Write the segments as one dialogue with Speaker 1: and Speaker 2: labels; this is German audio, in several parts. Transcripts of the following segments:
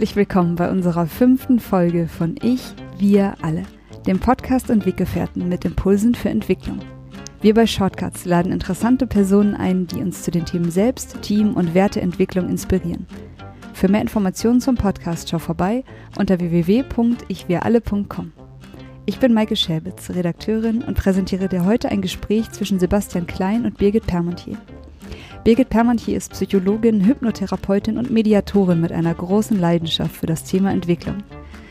Speaker 1: Herzlich willkommen bei unserer fünften Folge von Ich, Wir alle, dem Podcast und Weggefährten mit Impulsen für Entwicklung. Wir bei Shortcuts laden interessante Personen ein, die uns zu den Themen Selbst, Team und Werteentwicklung inspirieren. Für mehr Informationen zum Podcast schau vorbei unter www.ichwiralle.com. Ich bin Maike Schäbitz, Redakteurin und präsentiere dir heute ein Gespräch zwischen Sebastian Klein und Birgit Permontier. Birgit Permantier ist Psychologin, Hypnotherapeutin und Mediatorin mit einer großen Leidenschaft für das Thema Entwicklung.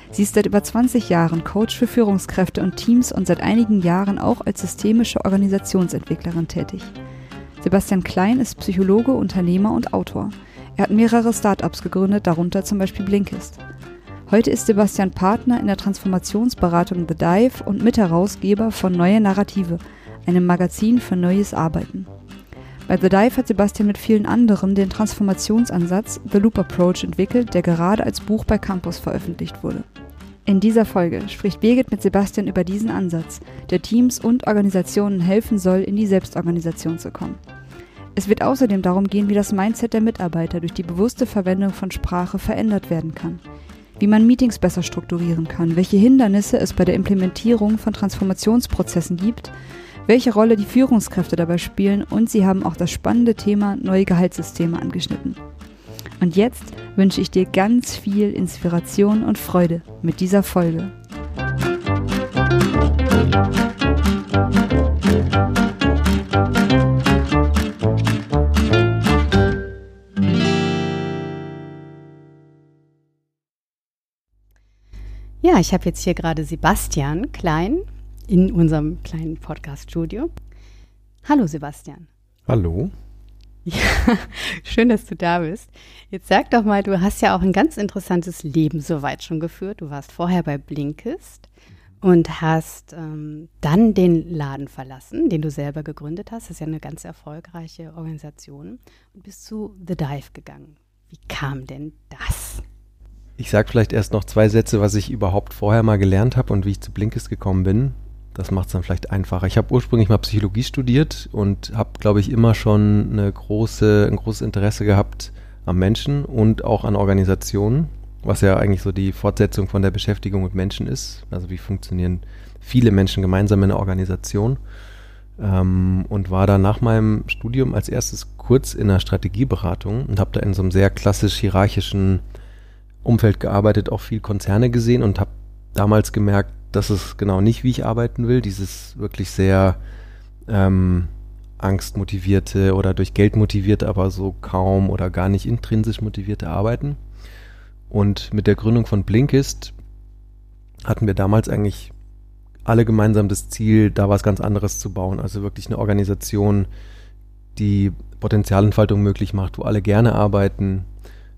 Speaker 1: Sie ist seit über 20 Jahren Coach für Führungskräfte und Teams und seit einigen Jahren auch als systemische Organisationsentwicklerin tätig. Sebastian Klein ist Psychologe, Unternehmer und Autor. Er hat mehrere Startups gegründet, darunter zum Beispiel Blinkist. Heute ist Sebastian Partner in der Transformationsberatung The Dive und Mitherausgeber von Neue Narrative, einem Magazin für neues Arbeiten. Bei The Dive hat Sebastian mit vielen anderen den Transformationsansatz The Loop Approach entwickelt, der gerade als Buch bei Campus veröffentlicht wurde. In dieser Folge spricht Birgit mit Sebastian über diesen Ansatz, der Teams und Organisationen helfen soll, in die Selbstorganisation zu kommen. Es wird außerdem darum gehen, wie das Mindset der Mitarbeiter durch die bewusste Verwendung von Sprache verändert werden kann, wie man Meetings besser strukturieren kann, welche Hindernisse es bei der Implementierung von Transformationsprozessen gibt welche Rolle die Führungskräfte dabei spielen und sie haben auch das spannende Thema neue Gehaltssysteme angeschnitten. Und jetzt wünsche ich dir ganz viel Inspiration und Freude mit dieser Folge.
Speaker 2: Ja, ich habe jetzt hier gerade Sebastian Klein in unserem kleinen Podcast-Studio. Hallo Sebastian.
Speaker 3: Hallo.
Speaker 2: Ja, schön, dass du da bist. Jetzt sag doch mal, du hast ja auch ein ganz interessantes Leben soweit schon geführt. Du warst vorher bei Blinkist und hast ähm, dann den Laden verlassen, den du selber gegründet hast. Das ist ja eine ganz erfolgreiche Organisation. Und bist zu The Dive gegangen. Wie kam denn das?
Speaker 3: Ich sage vielleicht erst noch zwei Sätze, was ich überhaupt vorher mal gelernt habe und wie ich zu Blinkist gekommen bin. Das macht es dann vielleicht einfacher. Ich habe ursprünglich mal Psychologie studiert und habe, glaube ich, immer schon eine große, ein großes Interesse gehabt am Menschen und auch an Organisationen, was ja eigentlich so die Fortsetzung von der Beschäftigung mit Menschen ist. Also wie funktionieren viele Menschen gemeinsam in einer Organisation. Ähm, und war dann nach meinem Studium als erstes kurz in einer Strategieberatung und habe da in so einem sehr klassisch hierarchischen Umfeld gearbeitet, auch viel Konzerne gesehen und habe damals gemerkt, das ist genau nicht, wie ich arbeiten will. Dieses wirklich sehr ähm, angstmotivierte oder durch Geld motivierte, aber so kaum oder gar nicht intrinsisch motivierte Arbeiten. Und mit der Gründung von Blinkist hatten wir damals eigentlich alle gemeinsam das Ziel, da was ganz anderes zu bauen. Also wirklich eine Organisation, die Potenzialentfaltung möglich macht, wo alle gerne arbeiten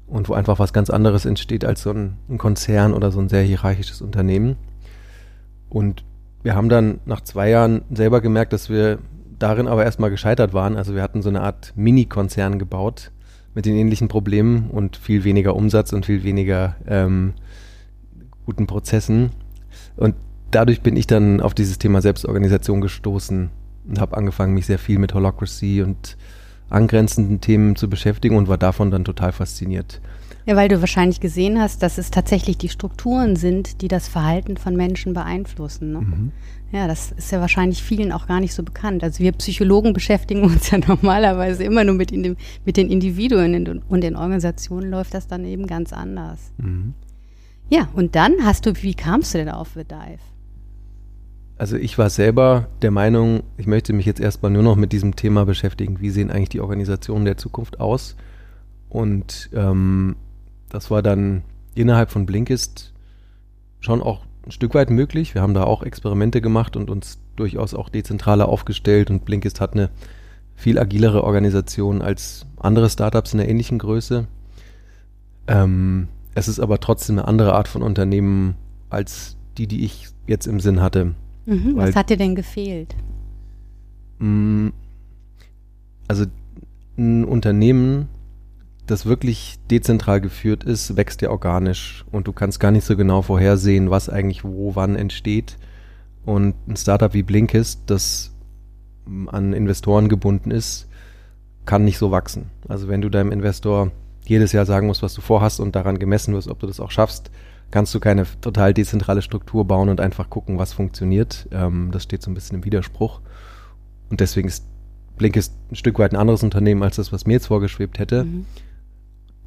Speaker 3: und wo einfach was ganz anderes entsteht als so ein, ein Konzern oder so ein sehr hierarchisches Unternehmen. Und wir haben dann nach zwei Jahren selber gemerkt, dass wir darin aber erstmal gescheitert waren. Also wir hatten so eine Art Mini-Konzern gebaut mit den ähnlichen Problemen und viel weniger Umsatz und viel weniger ähm, guten Prozessen. Und dadurch bin ich dann auf dieses Thema Selbstorganisation gestoßen und habe angefangen, mich sehr viel mit Holocracy und angrenzenden Themen zu beschäftigen und war davon dann total fasziniert.
Speaker 2: Ja, weil du wahrscheinlich gesehen hast, dass es tatsächlich die Strukturen sind, die das Verhalten von Menschen beeinflussen. Ne? Mhm. Ja, das ist ja wahrscheinlich vielen auch gar nicht so bekannt. Also wir Psychologen beschäftigen uns ja normalerweise immer nur mit, in mit den Individuen und in Organisationen läuft das dann eben ganz anders. Mhm. Ja, und dann hast du, wie kamst du denn auf The Dive?
Speaker 3: Also ich war selber der Meinung, ich möchte mich jetzt erstmal nur noch mit diesem Thema beschäftigen. Wie sehen eigentlich die Organisationen der Zukunft aus? Und ähm, das war dann innerhalb von Blinkist schon auch ein Stück weit möglich. Wir haben da auch Experimente gemacht und uns durchaus auch dezentraler aufgestellt und Blinkist hat eine viel agilere Organisation als andere Startups in der ähnlichen Größe. Ähm, es ist aber trotzdem eine andere Art von Unternehmen als die, die ich jetzt im Sinn hatte.
Speaker 2: Mhm, was hat dir denn gefehlt?
Speaker 3: Mh, mm, also ein Unternehmen, das wirklich dezentral geführt ist, wächst ja organisch und du kannst gar nicht so genau vorhersehen, was eigentlich wo, wann entsteht. Und ein Startup wie Blinkist, das an Investoren gebunden ist, kann nicht so wachsen. Also wenn du deinem Investor jedes Jahr sagen musst, was du vorhast und daran gemessen wirst, ob du das auch schaffst, kannst du keine total dezentrale Struktur bauen und einfach gucken, was funktioniert. Ähm, das steht so ein bisschen im Widerspruch. Und deswegen ist Blinkist ein Stück weit ein anderes Unternehmen als das, was mir jetzt vorgeschwebt hätte. Mhm.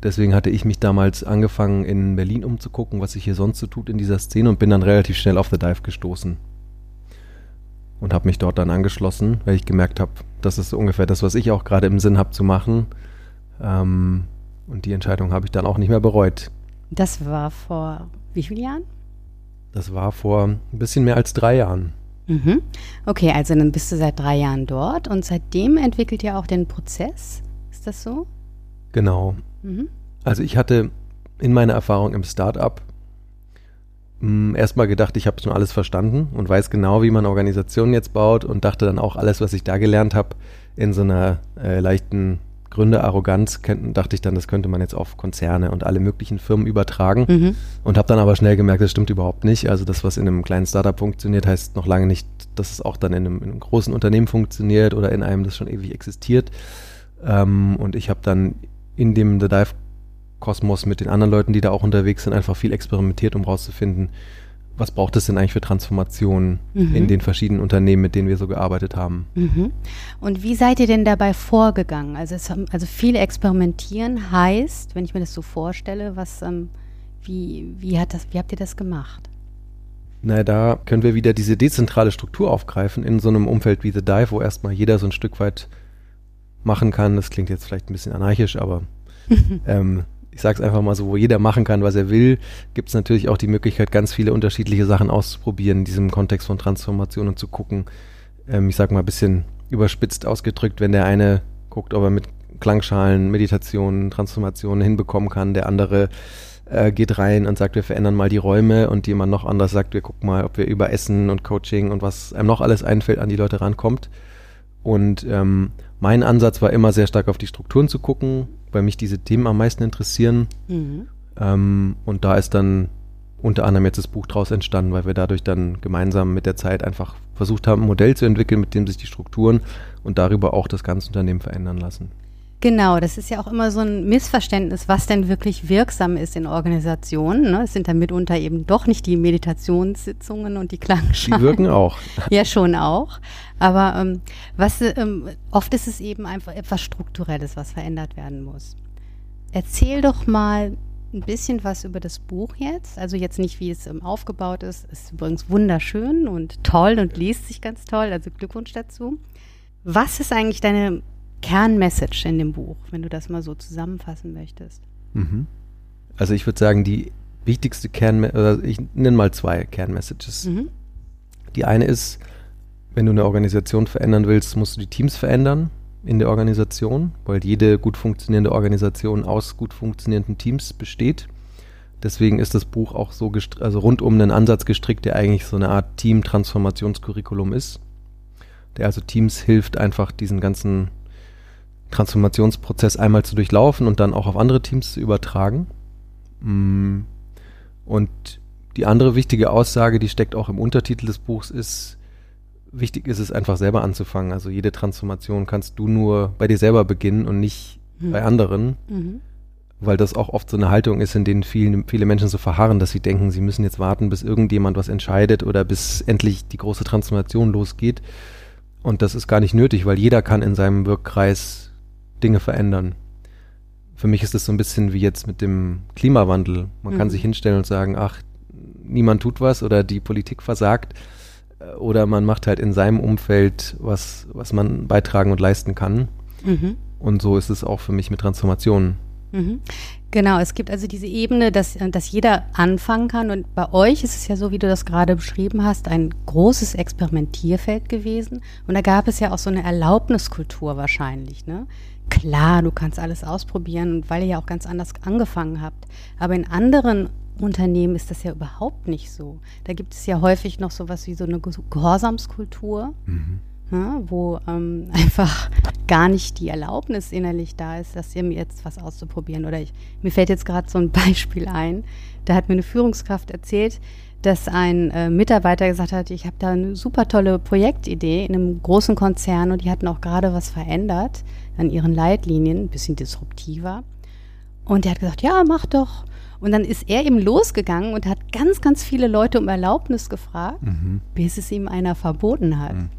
Speaker 3: Deswegen hatte ich mich damals angefangen, in Berlin umzugucken, was sich hier sonst so tut in dieser Szene und bin dann relativ schnell auf The Dive gestoßen. Und habe mich dort dann angeschlossen, weil ich gemerkt habe, das ist ungefähr das, was ich auch gerade im Sinn habe zu machen. Ähm, und die Entscheidung habe ich dann auch nicht mehr bereut.
Speaker 2: Das war vor wie vielen Jahren?
Speaker 3: Das war vor ein bisschen mehr als drei Jahren.
Speaker 2: Mhm. Okay, also dann bist du seit drei Jahren dort und seitdem entwickelt ihr auch den Prozess. Ist das so?
Speaker 3: Genau. Mhm. Also ich hatte in meiner Erfahrung im Startup hm, erstmal gedacht, ich habe schon alles verstanden und weiß genau, wie man Organisationen jetzt baut und dachte dann auch alles, was ich da gelernt habe, in so einer äh, leichten Gründerarroganz, dachte ich dann, das könnte man jetzt auf Konzerne und alle möglichen Firmen übertragen mhm. und habe dann aber schnell gemerkt, das stimmt überhaupt nicht. Also das, was in einem kleinen Startup funktioniert, heißt noch lange nicht, dass es auch dann in einem, in einem großen Unternehmen funktioniert oder in einem, das schon ewig existiert. Ähm, und ich habe dann in dem The Dive Kosmos mit den anderen Leuten, die da auch unterwegs sind, einfach viel experimentiert, um rauszufinden, was braucht es denn eigentlich für Transformationen mhm. in den verschiedenen Unternehmen, mit denen wir so gearbeitet haben.
Speaker 2: Mhm. Und wie seid ihr denn dabei vorgegangen? Also, es, also viel experimentieren heißt, wenn ich mir das so vorstelle, was, ähm, wie, wie, hat das, wie habt ihr das gemacht?
Speaker 3: Naja, da können wir wieder diese dezentrale Struktur aufgreifen in so einem Umfeld wie The Dive, wo erstmal jeder so ein Stück weit machen kann. Das klingt jetzt vielleicht ein bisschen anarchisch, aber ähm, ich sage es einfach mal so, wo jeder machen kann, was er will, gibt es natürlich auch die Möglichkeit, ganz viele unterschiedliche Sachen auszuprobieren in diesem Kontext von Transformation und zu gucken, ähm, ich sage mal ein bisschen überspitzt ausgedrückt, wenn der eine guckt, ob er mit Klangschalen, Meditationen, Transformationen hinbekommen kann, der andere äh, geht rein und sagt, wir verändern mal die Räume und jemand noch anders sagt, wir gucken mal, ob wir über Essen und Coaching und was einem noch alles einfällt, an die Leute rankommt. Und ähm, mein Ansatz war immer sehr stark auf die Strukturen zu gucken, weil mich diese Themen am meisten interessieren. Mhm. Ähm, und da ist dann unter anderem jetzt das Buch draus entstanden, weil wir dadurch dann gemeinsam mit der Zeit einfach versucht haben, ein Modell zu entwickeln, mit dem sich die Strukturen und darüber auch das ganze Unternehmen verändern lassen.
Speaker 2: Genau, das ist ja auch immer so ein Missverständnis, was denn wirklich wirksam ist in Organisationen. Ne? Es sind dann mitunter eben doch nicht die Meditationssitzungen und die Klangschalen.
Speaker 3: Die wirken auch.
Speaker 2: Ja, schon auch. Aber ähm, was ähm, oft ist es eben einfach etwas Strukturelles, was verändert werden muss. Erzähl doch mal ein bisschen was über das Buch jetzt. Also jetzt nicht, wie es ähm, aufgebaut ist. Ist übrigens wunderschön und toll und liest sich ganz toll. Also Glückwunsch dazu. Was ist eigentlich deine Kernmessage in dem Buch, wenn du das mal so zusammenfassen möchtest?
Speaker 3: Mhm. Also ich würde sagen, die wichtigste Kernmessage, ich nenne mal zwei Kernmessages. Mhm. Die eine ist, wenn du eine Organisation verändern willst, musst du die Teams verändern in der Organisation, weil jede gut funktionierende Organisation aus gut funktionierenden Teams besteht. Deswegen ist das Buch auch so also rund um einen Ansatz gestrickt, der eigentlich so eine Art Team-Transformationskurriculum ist, der also Teams hilft, einfach diesen ganzen Transformationsprozess einmal zu durchlaufen und dann auch auf andere Teams zu übertragen. Mm. Und die andere wichtige Aussage, die steckt auch im Untertitel des Buchs, ist, wichtig ist es einfach selber anzufangen. Also jede Transformation kannst du nur bei dir selber beginnen und nicht mhm. bei anderen. Mhm. Weil das auch oft so eine Haltung ist, in denen viele, viele Menschen so verharren, dass sie denken, sie müssen jetzt warten, bis irgendjemand was entscheidet oder bis endlich die große Transformation losgeht. Und das ist gar nicht nötig, weil jeder kann in seinem Wirkkreis Dinge verändern. Für mich ist es so ein bisschen wie jetzt mit dem Klimawandel. Man mhm. kann sich hinstellen und sagen, ach, niemand tut was oder die Politik versagt. Äh, oder man macht halt in seinem Umfeld was, was man beitragen und leisten kann. Mhm. Und so ist es auch für mich mit Transformationen.
Speaker 2: Mhm. Genau, es gibt also diese Ebene, dass, dass jeder anfangen kann. Und bei euch ist es ja so, wie du das gerade beschrieben hast, ein großes Experimentierfeld gewesen. Und da gab es ja auch so eine Erlaubniskultur wahrscheinlich. Ne? Klar, du kannst alles ausprobieren, weil ihr ja auch ganz anders angefangen habt. Aber in anderen Unternehmen ist das ja überhaupt nicht so. Da gibt es ja häufig noch sowas wie so eine Gehorsamskultur. Mhm ne, wo ähm, einfach gar nicht die Erlaubnis innerlich da ist, dass ihr mir jetzt was auszuprobieren. Oder ich, mir fällt jetzt gerade so ein Beispiel ein. Da hat mir eine Führungskraft erzählt, dass ein äh, Mitarbeiter gesagt hat, ich habe da eine super tolle Projektidee in einem großen Konzern und die hatten auch gerade was verändert an ihren Leitlinien, ein bisschen disruptiver. Und der hat gesagt, ja, mach doch. Und dann ist er eben losgegangen und hat ganz, ganz viele Leute um Erlaubnis gefragt, mhm. bis es ihm einer verboten hat. Mhm.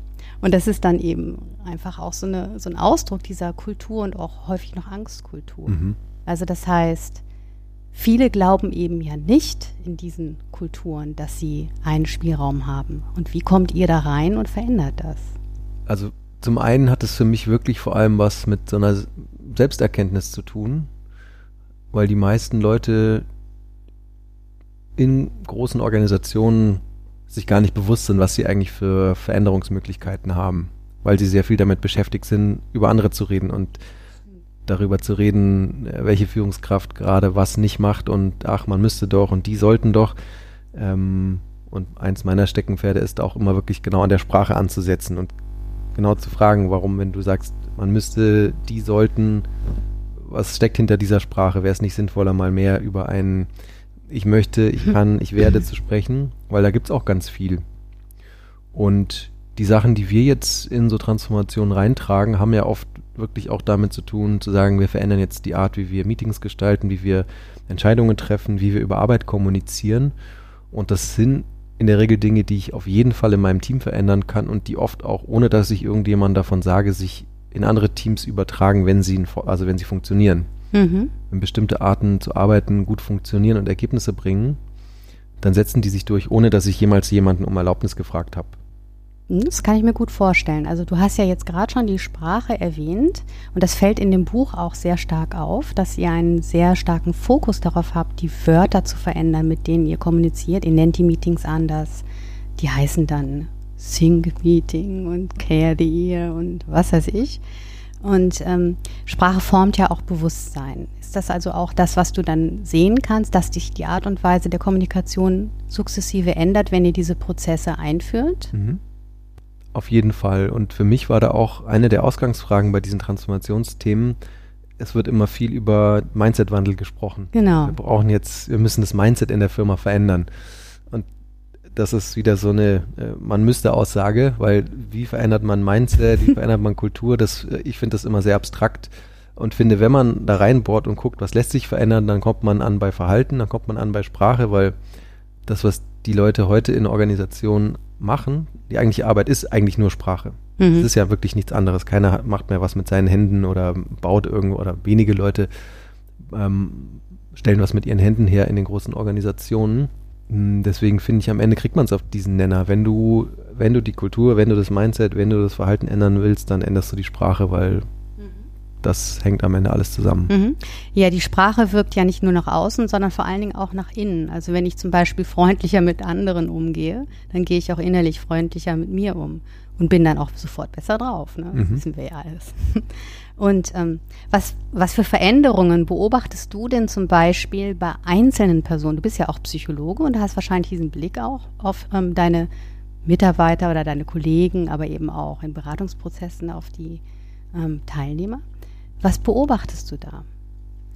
Speaker 2: Und das ist dann eben einfach auch so, eine, so ein Ausdruck dieser Kultur und auch häufig noch Angstkultur. Mhm. Also das heißt, viele glauben eben ja nicht in diesen Kulturen, dass sie einen Spielraum haben. Und wie kommt ihr da rein und verändert das?
Speaker 3: Also zum einen hat es für mich wirklich vor allem was mit so einer Selbsterkenntnis zu tun, weil die meisten Leute in großen Organisationen sich gar nicht bewusst sind, was sie eigentlich für Veränderungsmöglichkeiten haben, weil sie sehr viel damit beschäftigt sind, über andere zu reden und darüber zu reden, welche Führungskraft gerade was nicht macht und ach, man müsste doch und die sollten doch. Ähm, und eins meiner Steckenpferde ist auch immer wirklich genau an der Sprache anzusetzen und genau zu fragen, warum, wenn du sagst, man müsste, die sollten, was steckt hinter dieser Sprache? Wäre es nicht sinnvoller, mal mehr über einen ich möchte, ich kann, ich werde zu sprechen, weil da gibt es auch ganz viel. Und die Sachen, die wir jetzt in so Transformationen reintragen, haben ja oft wirklich auch damit zu tun, zu sagen, wir verändern jetzt die Art, wie wir Meetings gestalten, wie wir Entscheidungen treffen, wie wir über Arbeit kommunizieren. Und das sind in der Regel Dinge, die ich auf jeden Fall in meinem Team verändern kann und die oft auch, ohne dass ich irgendjemand davon sage, sich in andere Teams übertragen, wenn sie, also wenn sie funktionieren. Mhm. Wenn bestimmte Arten zu arbeiten gut funktionieren und Ergebnisse bringen, dann setzen die sich durch, ohne dass ich jemals jemanden um Erlaubnis gefragt habe.
Speaker 2: Das kann ich mir gut vorstellen. Also du hast ja jetzt gerade schon die Sprache erwähnt und das fällt in dem Buch auch sehr stark auf, dass ihr einen sehr starken Fokus darauf habt, die Wörter zu verändern, mit denen ihr kommuniziert. Ihr nennt die Meetings anders. Die heißen dann Sync Meeting und Care the Ear und was weiß ich. Und ähm, Sprache formt ja auch Bewusstsein. Ist das also auch das, was du dann sehen kannst, dass sich die Art und Weise der Kommunikation sukzessive ändert, wenn ihr diese Prozesse einführt? Mhm.
Speaker 3: Auf jeden Fall. Und für mich war da auch eine der Ausgangsfragen bei diesen Transformationsthemen. Es wird immer viel über Mindset-Wandel gesprochen.
Speaker 2: Genau.
Speaker 3: Wir brauchen jetzt, wir müssen das Mindset in der Firma verändern das ist wieder so eine äh, man müsste Aussage, weil wie verändert man Mindset, wie verändert man Kultur, das äh, ich finde das immer sehr abstrakt und finde, wenn man da reinbohrt und guckt, was lässt sich verändern, dann kommt man an bei Verhalten, dann kommt man an bei Sprache, weil das, was die Leute heute in Organisationen machen, die eigentliche Arbeit ist eigentlich nur Sprache. Es mhm. ist ja wirklich nichts anderes. Keiner macht mehr was mit seinen Händen oder baut irgendwo oder wenige Leute ähm, stellen was mit ihren Händen her in den großen Organisationen. Hm, deswegen finde ich, am Ende kriegt man es auf diesen Nenner. Wenn du, wenn du die Kultur, wenn du das Mindset, wenn du das Verhalten ändern willst, dann änderst du die Sprache, weil mhm. Das hängt am Ende alles zusammen.
Speaker 2: Mhm. Ja, die Sprache wirkt ja nicht nur nach außen, sondern vor allen Dingen auch nach innen. Also wenn ich zum Beispiel freundlicher mit anderen umgehe, dann gehe ich auch innerlich freundlicher mit mir um und bin dann auch sofort besser drauf. Ne? Das mhm. wissen wir ja alles. Und ähm, was, was für Veränderungen beobachtest du denn zum Beispiel bei einzelnen Personen? Du bist ja auch Psychologe und hast wahrscheinlich diesen Blick auch auf ähm, deine Mitarbeiter oder deine Kollegen, aber eben auch in Beratungsprozessen auf die ähm, Teilnehmer. Was beobachtest du da?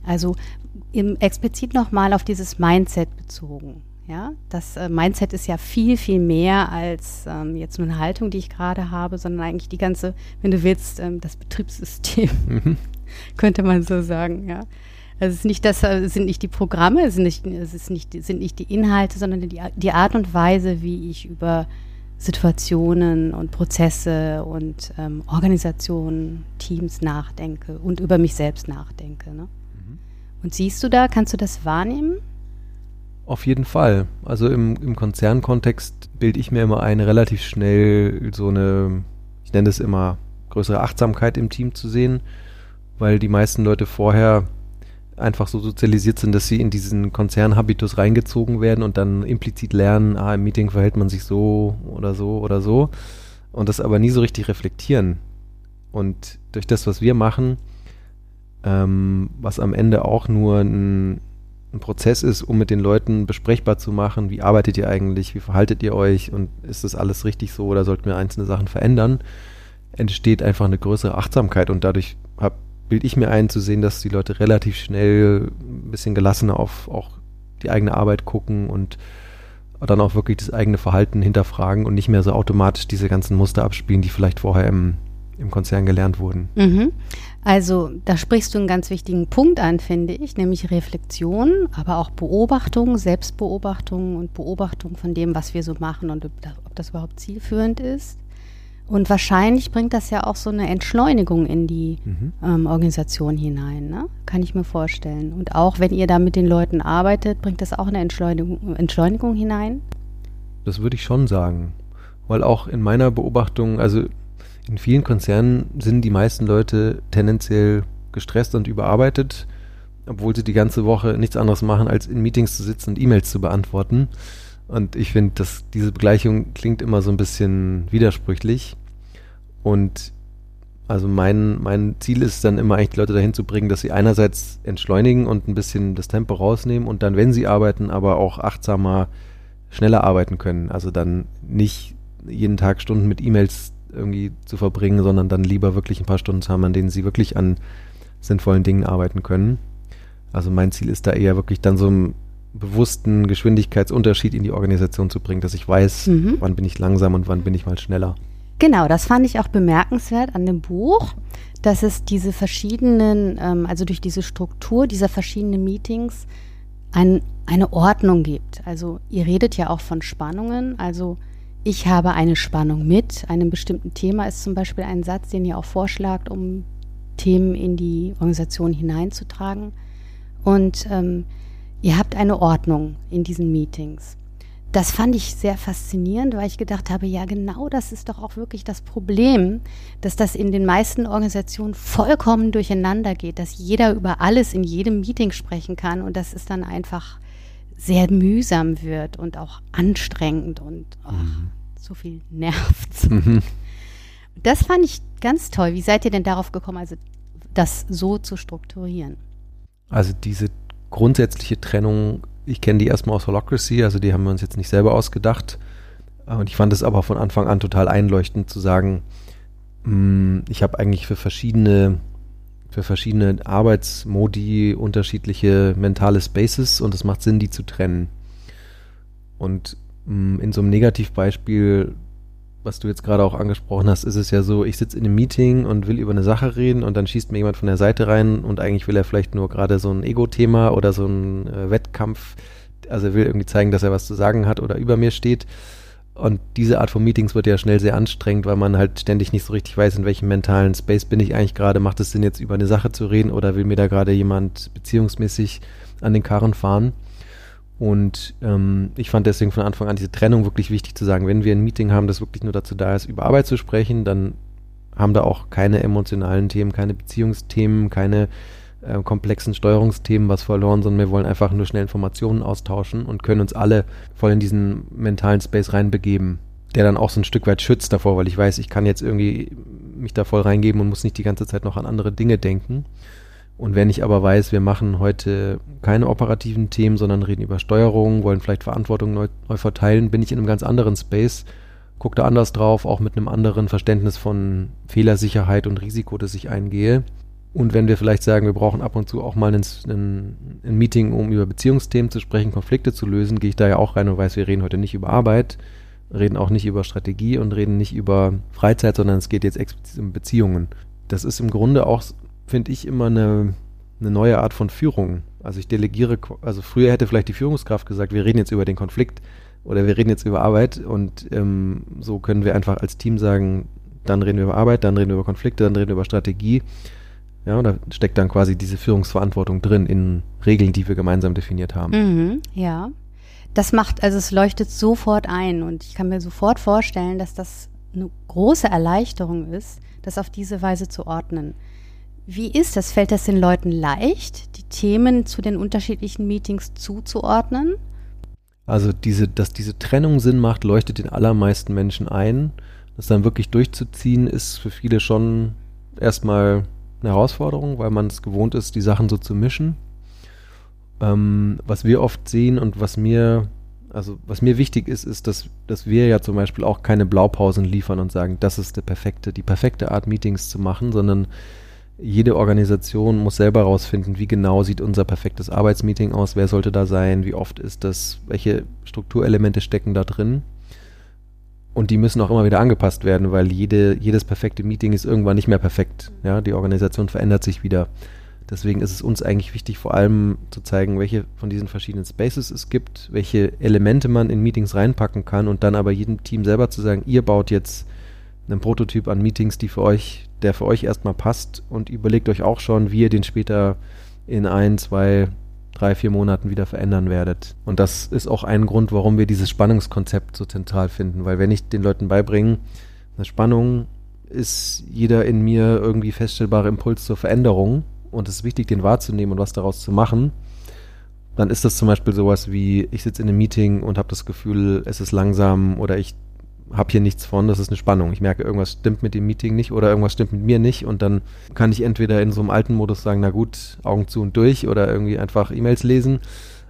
Speaker 2: Also im, explizit nochmal auf dieses Mindset bezogen. Ja, das äh, Mindset ist ja viel, viel mehr als ähm, jetzt nur eine Haltung, die ich gerade habe, sondern eigentlich die ganze, wenn du willst, ähm, das Betriebssystem, mhm. könnte man so sagen, ja. Also es ist nicht das, es sind nicht die Programme, es sind nicht, es ist nicht, sind nicht die Inhalte, sondern die, die Art und Weise, wie ich über Situationen und Prozesse und ähm, Organisationen, Teams nachdenke und über mich selbst nachdenke. Ne? Mhm. Und siehst du da, kannst du das wahrnehmen?
Speaker 3: Auf jeden Fall. Also im, im Konzernkontext bilde ich mir immer ein, relativ schnell so eine, ich nenne es immer, größere Achtsamkeit im Team zu sehen, weil die meisten Leute vorher einfach so sozialisiert sind, dass sie in diesen Konzernhabitus reingezogen werden und dann implizit lernen, ah, im Meeting verhält man sich so oder so oder so und das aber nie so richtig reflektieren. Und durch das, was wir machen, ähm, was am Ende auch nur ein, ein Prozess ist, um mit den Leuten besprechbar zu machen, wie arbeitet ihr eigentlich, wie verhaltet ihr euch und ist das alles richtig so oder sollten wir einzelne Sachen verändern, entsteht einfach eine größere Achtsamkeit und dadurch bilde ich mir ein zu sehen, dass die Leute relativ schnell ein bisschen gelassener auf auch die eigene Arbeit gucken und dann auch wirklich das eigene Verhalten hinterfragen und nicht mehr so automatisch diese ganzen Muster abspielen, die vielleicht vorher im, im Konzern gelernt wurden.
Speaker 2: Mhm. Also da sprichst du einen ganz wichtigen Punkt an, finde ich, nämlich Reflexion, aber auch Beobachtung, Selbstbeobachtung und Beobachtung von dem, was wir so machen und ob das überhaupt zielführend ist. Und wahrscheinlich bringt das ja auch so eine Entschleunigung in die mhm. ähm, Organisation hinein, ne? kann ich mir vorstellen. Und auch wenn ihr da mit den Leuten arbeitet, bringt das auch eine Entschleunigung, Entschleunigung hinein?
Speaker 3: Das würde ich schon sagen. Weil auch in meiner Beobachtung, also in vielen Konzernen sind die meisten Leute tendenziell gestresst und überarbeitet, obwohl sie die ganze Woche nichts anderes machen, als in Meetings zu sitzen und E-Mails zu beantworten. Und ich finde, dass diese Begleichung klingt immer so ein bisschen widersprüchlich. Und also mein, mein Ziel ist dann immer eigentlich die Leute dahin zu bringen, dass sie einerseits entschleunigen und ein bisschen das Tempo rausnehmen und dann, wenn sie arbeiten, aber auch achtsamer, schneller arbeiten können. Also dann nicht jeden Tag Stunden mit E-Mails irgendwie zu verbringen, sondern dann lieber wirklich ein paar Stunden zu haben, an denen sie wirklich an sinnvollen Dingen arbeiten können. Also mein Ziel ist da eher wirklich dann so einen bewussten Geschwindigkeitsunterschied in die Organisation zu bringen, dass ich weiß, mhm. wann bin ich langsam und wann bin ich mal schneller.
Speaker 2: Genau, das fand ich auch bemerkenswert an dem Buch, dass es diese verschiedenen, ähm, also durch diese Struktur dieser verschiedenen Meetings ein, eine Ordnung gibt. Also ihr redet ja auch von Spannungen, also ich habe eine Spannung mit einem bestimmten Thema, ist zum Beispiel ein Satz, den ihr auch vorschlagt, um Themen in die Organisation hineinzutragen. Und ähm, ihr habt eine Ordnung in diesen Meetings. Das fand ich sehr faszinierend, weil ich gedacht habe, ja genau das ist doch auch wirklich das Problem, dass das in den meisten Organisationen vollkommen durcheinander geht, dass jeder über alles in jedem Meeting sprechen kann und das ist dann einfach sehr mühsam wird und auch anstrengend und oh, mhm. so viel nervt. Mhm. Das fand ich ganz toll. Wie seid ihr denn darauf gekommen, also das so zu strukturieren?
Speaker 3: Also diese grundsätzliche Trennung, ich kenne die erstmal aus Holocracy, also die haben wir uns jetzt nicht selber ausgedacht. Und ich fand es aber von Anfang an total einleuchtend zu sagen, mm, ich habe eigentlich für verschiedene für verschiedene Arbeitsmodi unterschiedliche mentale Spaces und es macht Sinn, die zu trennen. Und mm, in so einem Negativbeispiel, was du jetzt gerade auch angesprochen hast, ist es ja so, ich sitze in einem Meeting und will über eine Sache reden und dann schießt mir jemand von der Seite rein und eigentlich will er vielleicht nur gerade so ein Ego-Thema oder so ein äh, Wettkampf, also er will irgendwie zeigen, dass er was zu sagen hat oder über mir steht. Und diese Art von Meetings wird ja schnell sehr anstrengend, weil man halt ständig nicht so richtig weiß, in welchem mentalen Space bin ich eigentlich gerade. Macht es Sinn, jetzt über eine Sache zu reden oder will mir da gerade jemand beziehungsmäßig an den Karren fahren? Und ähm, ich fand deswegen von Anfang an diese Trennung wirklich wichtig zu sagen, wenn wir ein Meeting haben, das wirklich nur dazu da ist, über Arbeit zu sprechen, dann haben da auch keine emotionalen Themen, keine Beziehungsthemen, keine äh, komplexen Steuerungsthemen was verloren, sondern wir wollen einfach nur schnell Informationen austauschen und können uns alle voll in diesen mentalen Space reinbegeben, der dann auch so ein Stück weit schützt davor, weil ich weiß, ich kann jetzt irgendwie mich da voll reingeben und muss nicht die ganze Zeit noch an andere Dinge denken. Und wenn ich aber weiß, wir machen heute keine operativen Themen, sondern reden über Steuerung, wollen vielleicht Verantwortung neu, neu verteilen, bin ich in einem ganz anderen Space, gucke da anders drauf, auch mit einem anderen Verständnis von Fehlersicherheit und Risiko, das ich eingehe und wenn wir vielleicht sagen, wir brauchen ab und zu auch mal ein, ein, ein, Meeting, um über Beziehungsthemen zu sprechen, Konflikte zu lösen, gehe ich da ja auch rein und weiß, wir reden heute nicht über Arbeit, reden auch nicht über Strategie und reden nicht über Freizeit, sondern es geht jetzt explizit um Beziehungen. Das ist im Grunde auch, finde ich, immer eine, eine neue Art von Führung. Also ich delegiere, also früher hätte vielleicht die Führungskraft gesagt, wir reden jetzt über den Konflikt oder wir reden jetzt über Arbeit und ähm, so können wir einfach als Team sagen, dann reden wir über Arbeit, dann reden wir über Konflikte, dann reden wir über Strategie ja, da steckt dann quasi diese Führungsverantwortung drin in Regeln, die wir gemeinsam definiert haben.
Speaker 2: Mhm, ja. Das macht, also es leuchtet sofort ein und ich kann mir sofort vorstellen, dass das eine große Erleichterung ist, das auf diese Weise zu ordnen. Wie ist das? Fällt das den Leuten leicht, die Themen zu den unterschiedlichen Meetings zuzuordnen?
Speaker 3: Also diese, dass diese Trennung Sinn macht, leuchtet den allermeisten Menschen ein. Das dann wirklich durchzuziehen, ist für viele schon erstmal eine Herausforderung, weil man es gewohnt ist, die Sachen so zu mischen. Ähm, was wir oft sehen und was mir, also was mir wichtig ist, ist, dass, dass wir ja zum Beispiel auch keine Blaupausen liefern und sagen, das ist der perfekte, die perfekte Art, Meetings zu machen, sondern jede Organisation muss selber herausfinden, wie genau sieht unser perfektes Arbeitsmeeting aus, wer sollte da sein, wie oft ist das, welche Strukturelemente stecken da drin. Und die müssen auch immer wieder angepasst werden, weil jede, jedes perfekte Meeting ist irgendwann nicht mehr perfekt. Ja, die Organisation verändert sich wieder. Deswegen ist es uns eigentlich wichtig, vor allem zu zeigen, welche von diesen verschiedenen Spaces es gibt, welche Elemente man in Meetings reinpacken kann und dann aber jedem Team selber zu sagen, ihr baut jetzt einen Prototyp an Meetings, die für euch, der für euch erstmal passt und überlegt euch auch schon, wie ihr den später in ein, zwei, drei, vier Monaten wieder verändern werdet. Und das ist auch ein Grund, warum wir dieses Spannungskonzept so zentral finden, weil wenn ich den Leuten beibringe, eine Spannung ist jeder in mir irgendwie feststellbare Impuls zur Veränderung und es ist wichtig, den wahrzunehmen und was daraus zu machen, dann ist das zum Beispiel sowas wie, ich sitze in einem Meeting und habe das Gefühl, es ist langsam oder ich habe hier nichts von, das ist eine Spannung. Ich merke, irgendwas stimmt mit dem Meeting nicht oder irgendwas stimmt mit mir nicht und dann kann ich entweder in so einem alten Modus sagen, na gut, Augen zu und durch oder irgendwie einfach E-Mails lesen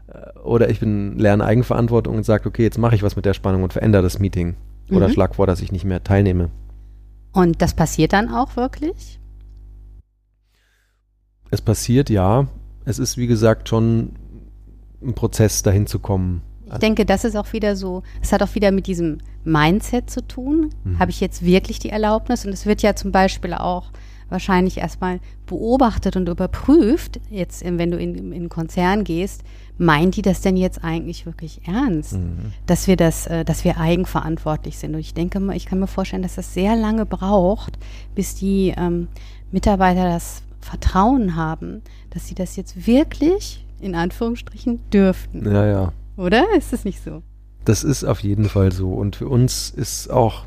Speaker 3: äh, oder ich bin lerne Eigenverantwortung und sage, okay, jetzt mache ich was mit der Spannung und verändere das Meeting oder mhm. schlag vor, dass ich nicht mehr teilnehme.
Speaker 2: Und das passiert dann auch wirklich?
Speaker 3: Es passiert, ja. Es ist, wie gesagt, schon ein Prozess, dahin zu kommen.
Speaker 2: Ich denke, das ist auch wieder so, es hat auch wieder mit diesem Mindset zu tun. Mhm. Habe ich jetzt wirklich die Erlaubnis? Und es wird ja zum Beispiel auch wahrscheinlich erstmal beobachtet und überprüft, jetzt wenn du in, in einen Konzern gehst, meint die das denn jetzt eigentlich wirklich ernst, mhm. dass wir das, äh, dass wir eigenverantwortlich sind? Und ich denke mal, ich kann mir vorstellen, dass das sehr lange braucht, bis die ähm, Mitarbeiter das Vertrauen haben, dass sie das jetzt wirklich in Anführungsstrichen dürften.
Speaker 3: Ja, ja.
Speaker 2: Oder? Ist das nicht so?
Speaker 3: Das ist auf jeden Fall so. Und für uns ist auch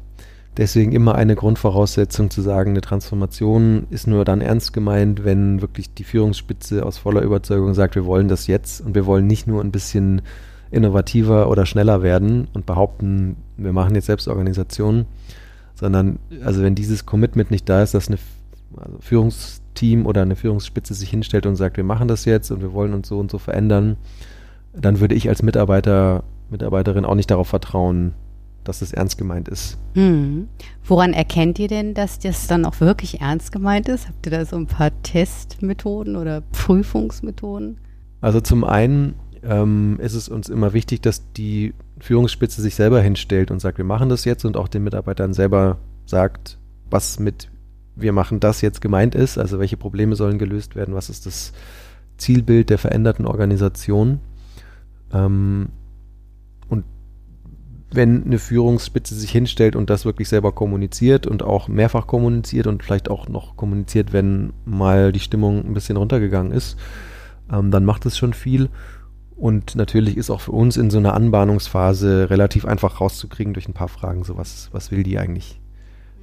Speaker 3: deswegen immer eine Grundvoraussetzung zu sagen, eine Transformation ist nur dann ernst gemeint, wenn wirklich die Führungsspitze aus voller Überzeugung sagt, wir wollen das jetzt und wir wollen nicht nur ein bisschen innovativer oder schneller werden und behaupten, wir machen jetzt Selbstorganisation, sondern also wenn dieses Commitment nicht da ist, dass eine also Führungs Team oder eine Führungsspitze sich hinstellt und sagt, wir machen das jetzt und wir wollen uns so und so verändern, dann würde ich als Mitarbeiter, Mitarbeiterin auch nicht darauf vertrauen, dass das ernst gemeint ist.
Speaker 2: Hm. Woran erkennt ihr denn, dass das dann auch wirklich ernst gemeint ist? Habt ihr da so ein paar Testmethoden oder Prüfungsmethoden?
Speaker 3: Also zum einen ähm, ist es uns immer wichtig, dass die Führungsspitze sich selber hinstellt und sagt, wir machen das jetzt und auch den Mitarbeitern selber sagt, was mit wir machen das jetzt gemeint ist, also welche Probleme sollen gelöst werden, was ist das Zielbild der veränderten Organisation. Ähm, wenn eine Führungsspitze sich hinstellt und das wirklich selber kommuniziert und auch mehrfach kommuniziert und vielleicht auch noch kommuniziert, wenn mal die Stimmung ein bisschen runtergegangen ist, ähm, dann macht es schon viel. Und natürlich ist auch für uns in so einer Anbahnungsphase relativ einfach rauszukriegen durch ein paar Fragen, so was, was will die eigentlich?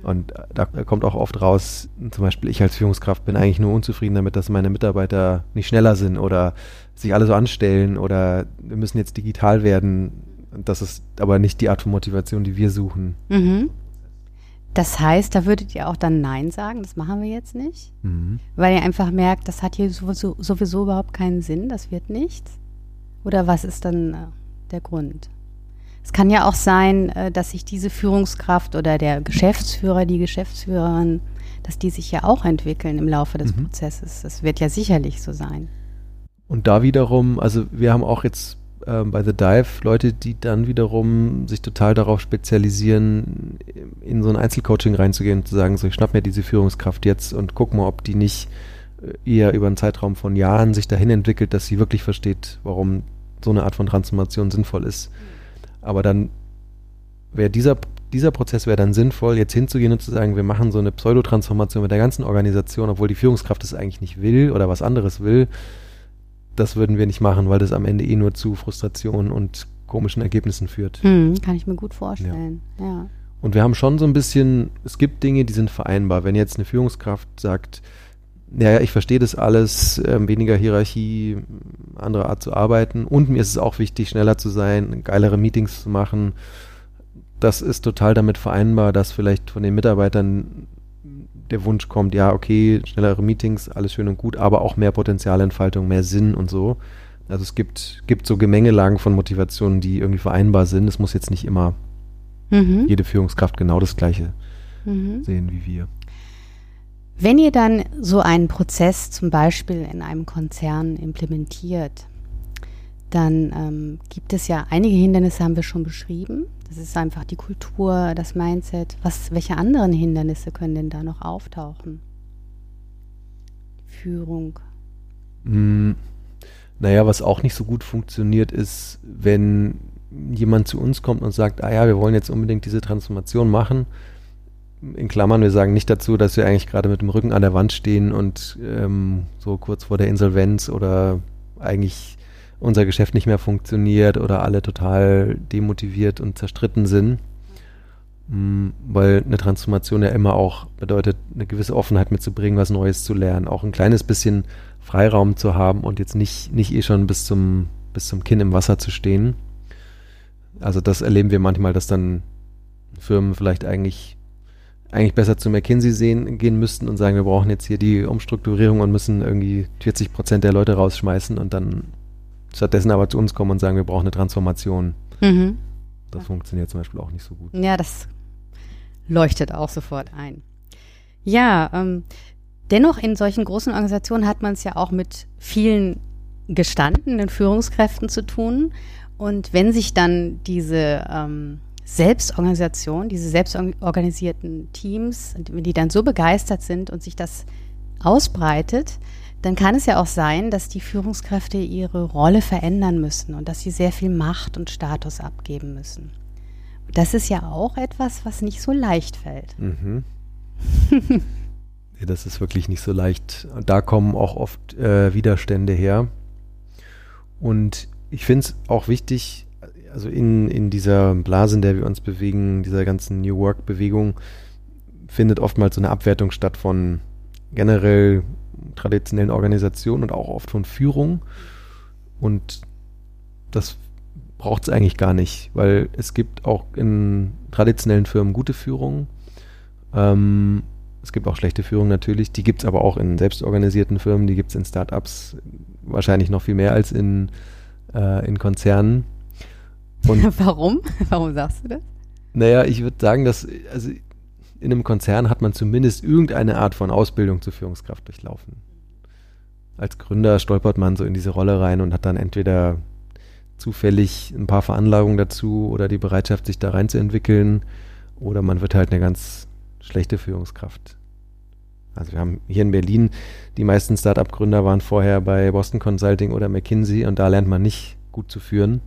Speaker 3: Und da kommt auch oft raus, zum Beispiel ich als Führungskraft bin eigentlich nur unzufrieden damit, dass meine Mitarbeiter nicht schneller sind oder sich alle so anstellen oder wir müssen jetzt digital werden. Das ist aber nicht die Art von Motivation, die wir suchen.
Speaker 2: Mhm. Das heißt, da würdet ihr auch dann Nein sagen, das machen wir jetzt nicht, mhm. weil ihr einfach merkt, das hat hier sowieso, sowieso überhaupt keinen Sinn, das wird nichts. Oder was ist dann äh, der Grund? Es kann ja auch sein, äh, dass sich diese Führungskraft oder der Geschäftsführer, die Geschäftsführerin, dass die sich ja auch entwickeln im Laufe des mhm. Prozesses. Das wird ja sicherlich so sein.
Speaker 3: Und da wiederum, also wir haben auch jetzt äh, bei The Dive Leute, die dann wiederum sich total darauf spezialisieren, in so ein Einzelcoaching reinzugehen und zu sagen, so ich schnapp mir diese Führungskraft jetzt und guck mal, ob die nicht äh, eher über einen Zeitraum von Jahren sich dahin entwickelt, dass sie wirklich versteht, warum so eine Art von Transformation sinnvoll ist. Aber dann wäre dieser, dieser Prozess wäre dann sinnvoll, jetzt hinzugehen und zu sagen, wir machen so eine Pseudotransformation mit der ganzen Organisation, obwohl die Führungskraft es eigentlich nicht will oder was anderes will. Das würden wir nicht machen, weil das am Ende eh nur zu Frustration und komischen Ergebnissen führt.
Speaker 2: Hm, kann ich mir gut vorstellen, ja. ja.
Speaker 3: Und wir haben schon so ein bisschen, es gibt Dinge, die sind vereinbar. Wenn jetzt eine Führungskraft sagt, ja, ich verstehe das alles, äh, weniger Hierarchie, andere Art zu arbeiten. Und mir ist es auch wichtig, schneller zu sein, geilere Meetings zu machen. Das ist total damit vereinbar, dass vielleicht von den Mitarbeitern der Wunsch kommt, ja, okay, schnellere Meetings, alles schön und gut, aber auch mehr Potenzialentfaltung, mehr Sinn und so. Also es gibt, gibt so Gemengelagen von Motivationen, die irgendwie vereinbar sind. Es muss jetzt nicht immer mhm. jede Führungskraft genau das Gleiche mhm. sehen wie wir.
Speaker 2: Wenn ihr dann so einen Prozess zum Beispiel in einem Konzern implementiert, dann ähm, gibt es ja einige Hindernisse, haben wir schon beschrieben. Das ist einfach die Kultur, das Mindset. Was, welche anderen Hindernisse können denn da noch auftauchen? Führung.
Speaker 3: Mm, naja, was auch nicht so gut funktioniert, ist, wenn jemand zu uns kommt und sagt, ah ja, wir wollen jetzt unbedingt diese Transformation machen. In Klammern, wir sagen nicht dazu, dass wir eigentlich gerade mit dem Rücken an der Wand stehen und ähm, so kurz vor der Insolvenz oder eigentlich unser Geschäft nicht mehr funktioniert oder alle total demotiviert und zerstritten sind. Mm, weil eine Transformation ja immer auch bedeutet, eine gewisse Offenheit mitzubringen, was Neues zu lernen, auch ein kleines bisschen Freiraum zu haben und jetzt nicht, nicht eh schon bis zum, bis zum Kinn im Wasser zu stehen. Also das erleben wir manchmal, dass dann Firmen vielleicht eigentlich eigentlich besser zu McKinsey sehen, gehen müssten und sagen, wir brauchen jetzt hier die Umstrukturierung und müssen irgendwie 40 Prozent der Leute rausschmeißen und dann stattdessen aber zu uns kommen und sagen, wir brauchen eine Transformation. Mhm. Das funktioniert zum Beispiel auch nicht so gut.
Speaker 2: Ja, das leuchtet auch sofort ein. Ja, ähm, dennoch in solchen großen Organisationen hat man es ja auch mit vielen gestandenen Führungskräften zu tun. Und wenn sich dann diese ähm, Selbstorganisation, diese selbstorganisierten Teams, wenn die dann so begeistert sind und sich das ausbreitet, dann kann es ja auch sein, dass die Führungskräfte ihre Rolle verändern müssen und dass sie sehr viel Macht und Status abgeben müssen. Das ist ja auch etwas, was nicht so leicht fällt. Mhm.
Speaker 3: das ist wirklich nicht so leicht. Da kommen auch oft äh, Widerstände her. Und ich finde es auch wichtig, also in, in dieser Blase, in der wir uns bewegen, dieser ganzen New Work-Bewegung, findet oftmals so eine Abwertung statt von generell traditionellen Organisationen und auch oft von Führung. Und das braucht es eigentlich gar nicht, weil es gibt auch in traditionellen Firmen gute Führung. Ähm, es gibt auch schlechte Führung natürlich. Die gibt es aber auch in selbstorganisierten Firmen, die gibt es in Startups wahrscheinlich noch viel mehr als in, äh, in Konzernen.
Speaker 2: Und Warum? Warum sagst du das?
Speaker 3: Naja, ich würde sagen, dass also in einem Konzern hat man zumindest irgendeine Art von Ausbildung zur Führungskraft durchlaufen. Als Gründer stolpert man so in diese Rolle rein und hat dann entweder zufällig ein paar Veranlagungen dazu oder die Bereitschaft, sich da reinzuentwickeln, oder man wird halt eine ganz schlechte Führungskraft. Also wir haben hier in Berlin, die meisten Startup-Gründer waren vorher bei Boston Consulting oder McKinsey und da lernt man nicht gut zu führen.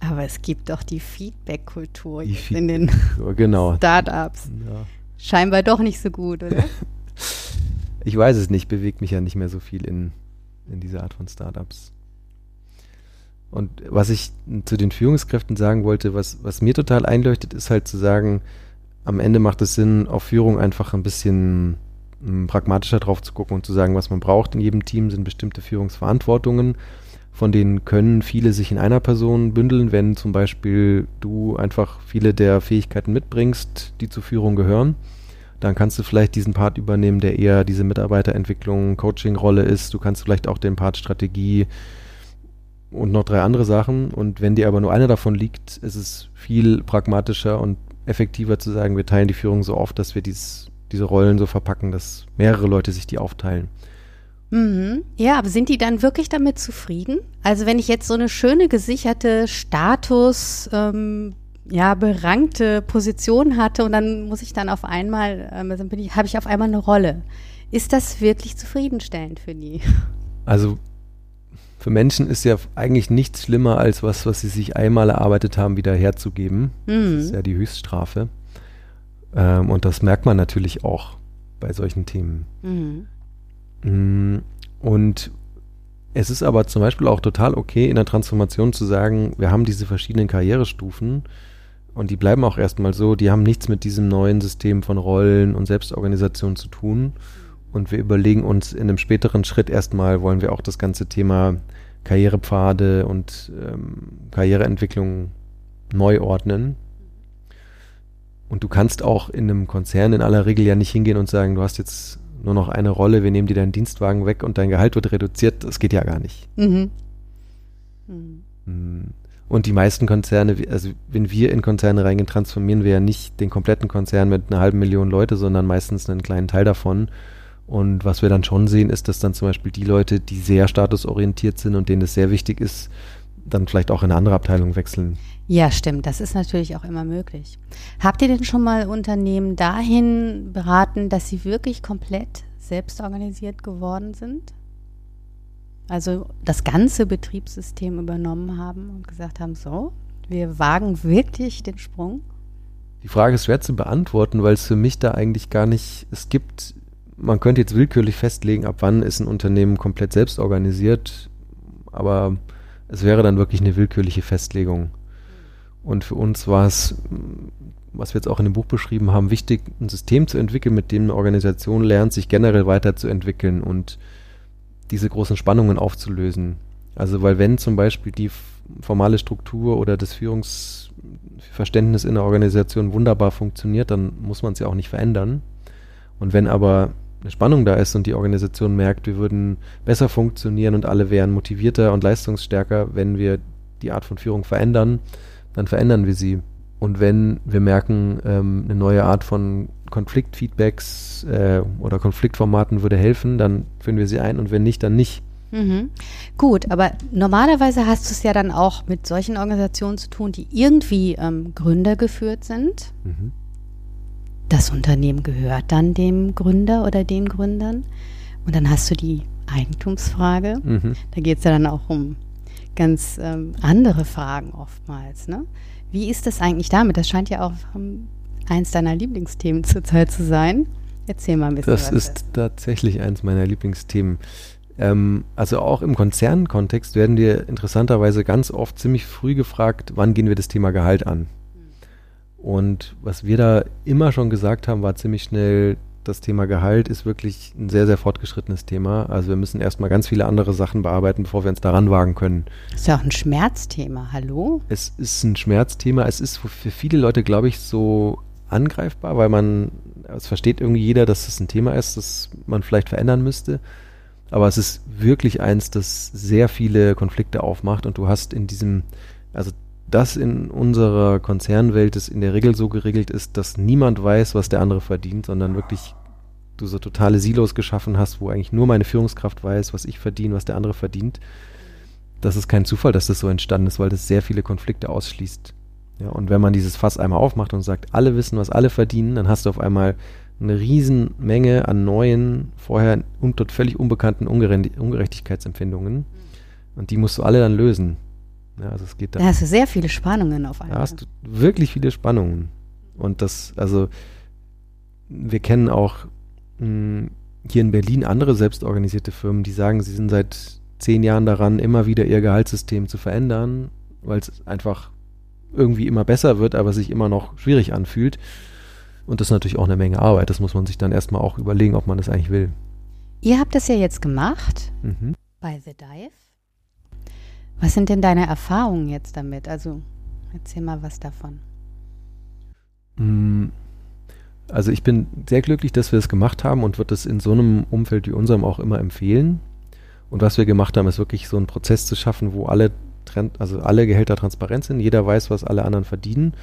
Speaker 2: Aber es gibt doch die Feedback-Kultur in den
Speaker 3: genau.
Speaker 2: Startups. Ja. Scheinbar doch nicht so gut, oder?
Speaker 3: ich weiß es nicht, bewegt mich ja nicht mehr so viel in, in dieser Art von Startups. Und was ich zu den Führungskräften sagen wollte, was, was mir total einleuchtet, ist halt zu sagen, am Ende macht es Sinn, auf Führung einfach ein bisschen hm, pragmatischer drauf zu gucken und zu sagen, was man braucht. In jedem Team sind bestimmte Führungsverantwortungen von denen können viele sich in einer Person bündeln, wenn zum Beispiel du einfach viele der Fähigkeiten mitbringst, die zur Führung gehören. Dann kannst du vielleicht diesen Part übernehmen, der eher diese Mitarbeiterentwicklung, Coaching-Rolle ist. Du kannst vielleicht auch den Part Strategie und noch drei andere Sachen. Und wenn dir aber nur eine davon liegt, ist es viel pragmatischer und effektiver zu sagen, wir teilen die Führung so oft, dass wir dies, diese Rollen so verpacken, dass mehrere Leute sich die aufteilen.
Speaker 2: Mhm. Ja, aber sind die dann wirklich damit zufrieden? Also wenn ich jetzt so eine schöne gesicherte Status, ähm, ja, berankte Position hatte und dann muss ich dann auf einmal, ähm, dann bin ich, habe ich auf einmal eine Rolle. Ist das wirklich zufriedenstellend für die?
Speaker 3: Also für Menschen ist ja eigentlich nichts schlimmer als was, was sie sich einmal erarbeitet haben, wieder herzugeben. Mhm. Das ist ja die Höchststrafe. Ähm, und das merkt man natürlich auch bei solchen Themen. Mhm. Mm, und es ist aber zum Beispiel auch total okay, in der Transformation zu sagen, wir haben diese verschiedenen Karrierestufen und die bleiben auch erstmal so, die haben nichts mit diesem neuen System von Rollen und Selbstorganisation zu tun. Und wir überlegen uns in einem späteren Schritt erstmal, wollen wir auch das ganze Thema Karrierepfade und ähm, Karriereentwicklung neu ordnen. Und du kannst auch in einem Konzern in aller Regel ja nicht hingehen und sagen, du hast jetzt nur noch eine Rolle, wir nehmen dir deinen Dienstwagen weg und dein Gehalt wird reduziert, das geht ja gar nicht. Mhm. Mhm. Und die meisten Konzerne, also wenn wir in Konzerne reingehen, transformieren wir ja nicht den kompletten Konzern mit einer halben Million Leute, sondern meistens einen kleinen Teil davon. Und was wir dann schon sehen, ist, dass dann zum Beispiel die Leute, die sehr statusorientiert sind und denen es sehr wichtig ist, dann vielleicht auch in eine andere Abteilung wechseln.
Speaker 2: Ja, stimmt. Das ist natürlich auch immer möglich. Habt ihr denn schon mal Unternehmen dahin beraten, dass sie wirklich komplett selbstorganisiert geworden sind? Also das ganze Betriebssystem übernommen haben und gesagt haben, so, wir wagen wirklich den Sprung?
Speaker 3: Die Frage ist schwer zu beantworten, weil es für mich da eigentlich gar nicht, es gibt, man könnte jetzt willkürlich festlegen, ab wann ist ein Unternehmen komplett selbst organisiert, aber es wäre dann wirklich eine willkürliche Festlegung. Und für uns war es, was wir jetzt auch in dem Buch beschrieben haben, wichtig, ein System zu entwickeln, mit dem eine Organisation lernt, sich generell weiterzuentwickeln und diese großen Spannungen aufzulösen. Also weil wenn zum Beispiel die formale Struktur oder das Führungsverständnis in der Organisation wunderbar funktioniert, dann muss man es ja auch nicht verändern. Und wenn aber eine Spannung da ist und die Organisation merkt, wir würden besser funktionieren und alle wären motivierter und leistungsstärker, wenn wir die Art von Führung verändern, dann verändern wir sie. Und wenn wir merken, ähm, eine neue Art von Konfliktfeedbacks äh, oder Konfliktformaten würde helfen, dann führen wir sie ein und wenn nicht, dann nicht.
Speaker 2: Mhm. Gut, aber normalerweise hast du es ja dann auch mit solchen Organisationen zu tun, die irgendwie ähm, Gründer geführt sind. Mhm. Das Unternehmen gehört dann dem Gründer oder den Gründern. Und dann hast du die Eigentumsfrage. Mhm. Da geht es ja dann auch um ganz ähm, andere Fragen oftmals. Ne? Wie ist das eigentlich damit? Das scheint ja auch ähm, eins deiner Lieblingsthemen zurzeit zu sein. Erzähl mal ein bisschen.
Speaker 3: Das ist das. tatsächlich eins meiner Lieblingsthemen. Ähm, also auch im Konzernkontext werden wir interessanterweise ganz oft ziemlich früh gefragt, wann gehen wir das Thema Gehalt an? Hm. Und was wir da immer schon gesagt haben, war ziemlich schnell, das Thema Gehalt ist wirklich ein sehr, sehr fortgeschrittenes Thema. Also wir müssen erstmal ganz viele andere Sachen bearbeiten, bevor wir uns daran wagen können.
Speaker 2: Ist ja auch ein Schmerzthema, hallo?
Speaker 3: Es ist ein Schmerzthema. Es ist für viele Leute, glaube ich, so angreifbar, weil man, es versteht irgendwie jeder, dass es ein Thema ist, das man vielleicht verändern müsste. Aber es ist wirklich eins, das sehr viele Konflikte aufmacht und du hast in diesem, also das in unserer Konzernwelt es in der Regel so geregelt ist, dass niemand weiß, was der andere verdient, sondern wirklich du so totale Silos geschaffen hast, wo eigentlich nur meine Führungskraft weiß, was ich verdiene, was der andere verdient. Das ist kein Zufall, dass das so entstanden ist, weil das sehr viele Konflikte ausschließt. Ja, und wenn man dieses Fass einmal aufmacht und sagt, alle wissen, was alle verdienen, dann hast du auf einmal eine Riesenmenge an neuen, vorher und dort völlig unbekannten Ungerechtigkeitsempfindungen. Und die musst du alle dann lösen. Ja, also es geht
Speaker 2: da. Da hast du sehr viele Spannungen auf einmal.
Speaker 3: Da hast du wirklich viele Spannungen. Und das, also, wir kennen auch mh, hm, hier in Berlin andere selbstorganisierte Firmen, die sagen, sie sind seit zehn Jahren daran, immer wieder ihr Gehaltssystem zu verändern, weil es einfach irgendwie immer besser wird, aber sich immer noch schwierig anfühlt. Und das ist natürlich auch eine Menge Arbeit. Das muss man sich dann erstmal auch überlegen, ob man das eigentlich will.
Speaker 2: Ihr habt das ja jetzt gemacht mhm. bei The Dive. Was sind denn deine Erfahrungen jetzt damit? Also erzähl mal was davon.
Speaker 3: Mm, also ich bin sehr glücklich, dass wir es das gemacht haben und würde es in so einem Umfeld wie unserem auch immer empfehlen. Und was wir gemacht haben, ist wirklich so einen Prozess zu schaffen, wo alle, also alle Gehälter transparent sind, jeder weiß, was alle anderen verdienen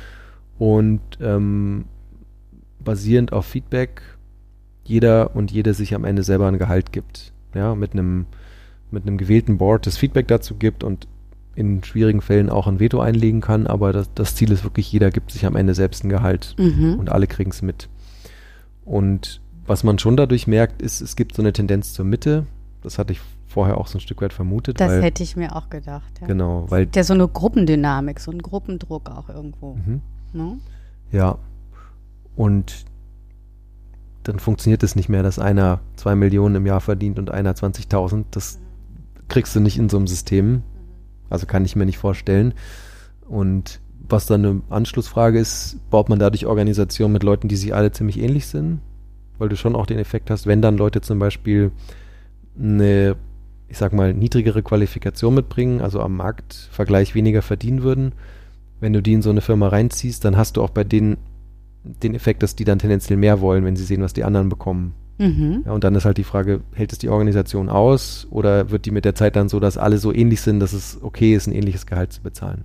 Speaker 3: und ähm, basierend auf Feedback jeder und jede sich am Ende selber ein Gehalt gibt. Ja, mit einem mit einem gewählten Board das Feedback dazu gibt und in schwierigen Fällen auch ein Veto einlegen kann, aber das, das Ziel ist wirklich, jeder gibt sich am Ende selbst ein Gehalt mhm. und alle kriegen es mit. Und was man schon dadurch merkt, ist, es gibt so eine Tendenz zur Mitte. Das hatte ich vorher auch so ein Stück weit vermutet.
Speaker 2: Das weil, hätte ich mir auch gedacht.
Speaker 3: Ja. Genau, weil
Speaker 2: ja so eine Gruppendynamik, so ein Gruppendruck auch irgendwo. Mhm. Ne?
Speaker 3: Ja, und dann funktioniert es nicht mehr, dass einer zwei Millionen im Jahr verdient und einer 20.000. Das kriegst du nicht in so einem System. Also kann ich mir nicht vorstellen. Und was dann eine Anschlussfrage ist, baut man dadurch Organisationen mit Leuten, die sich alle ziemlich ähnlich sind? Weil du schon auch den Effekt hast, wenn dann Leute zum Beispiel eine, ich sag mal, niedrigere Qualifikation mitbringen, also am Marktvergleich weniger verdienen würden, wenn du die in so eine Firma reinziehst, dann hast du auch bei denen den Effekt, dass die dann tendenziell mehr wollen, wenn sie sehen, was die anderen bekommen. Mhm. Ja, und dann ist halt die Frage, hält es die Organisation aus oder wird die mit der Zeit dann so, dass alle so ähnlich sind, dass es okay ist, ein ähnliches Gehalt zu bezahlen?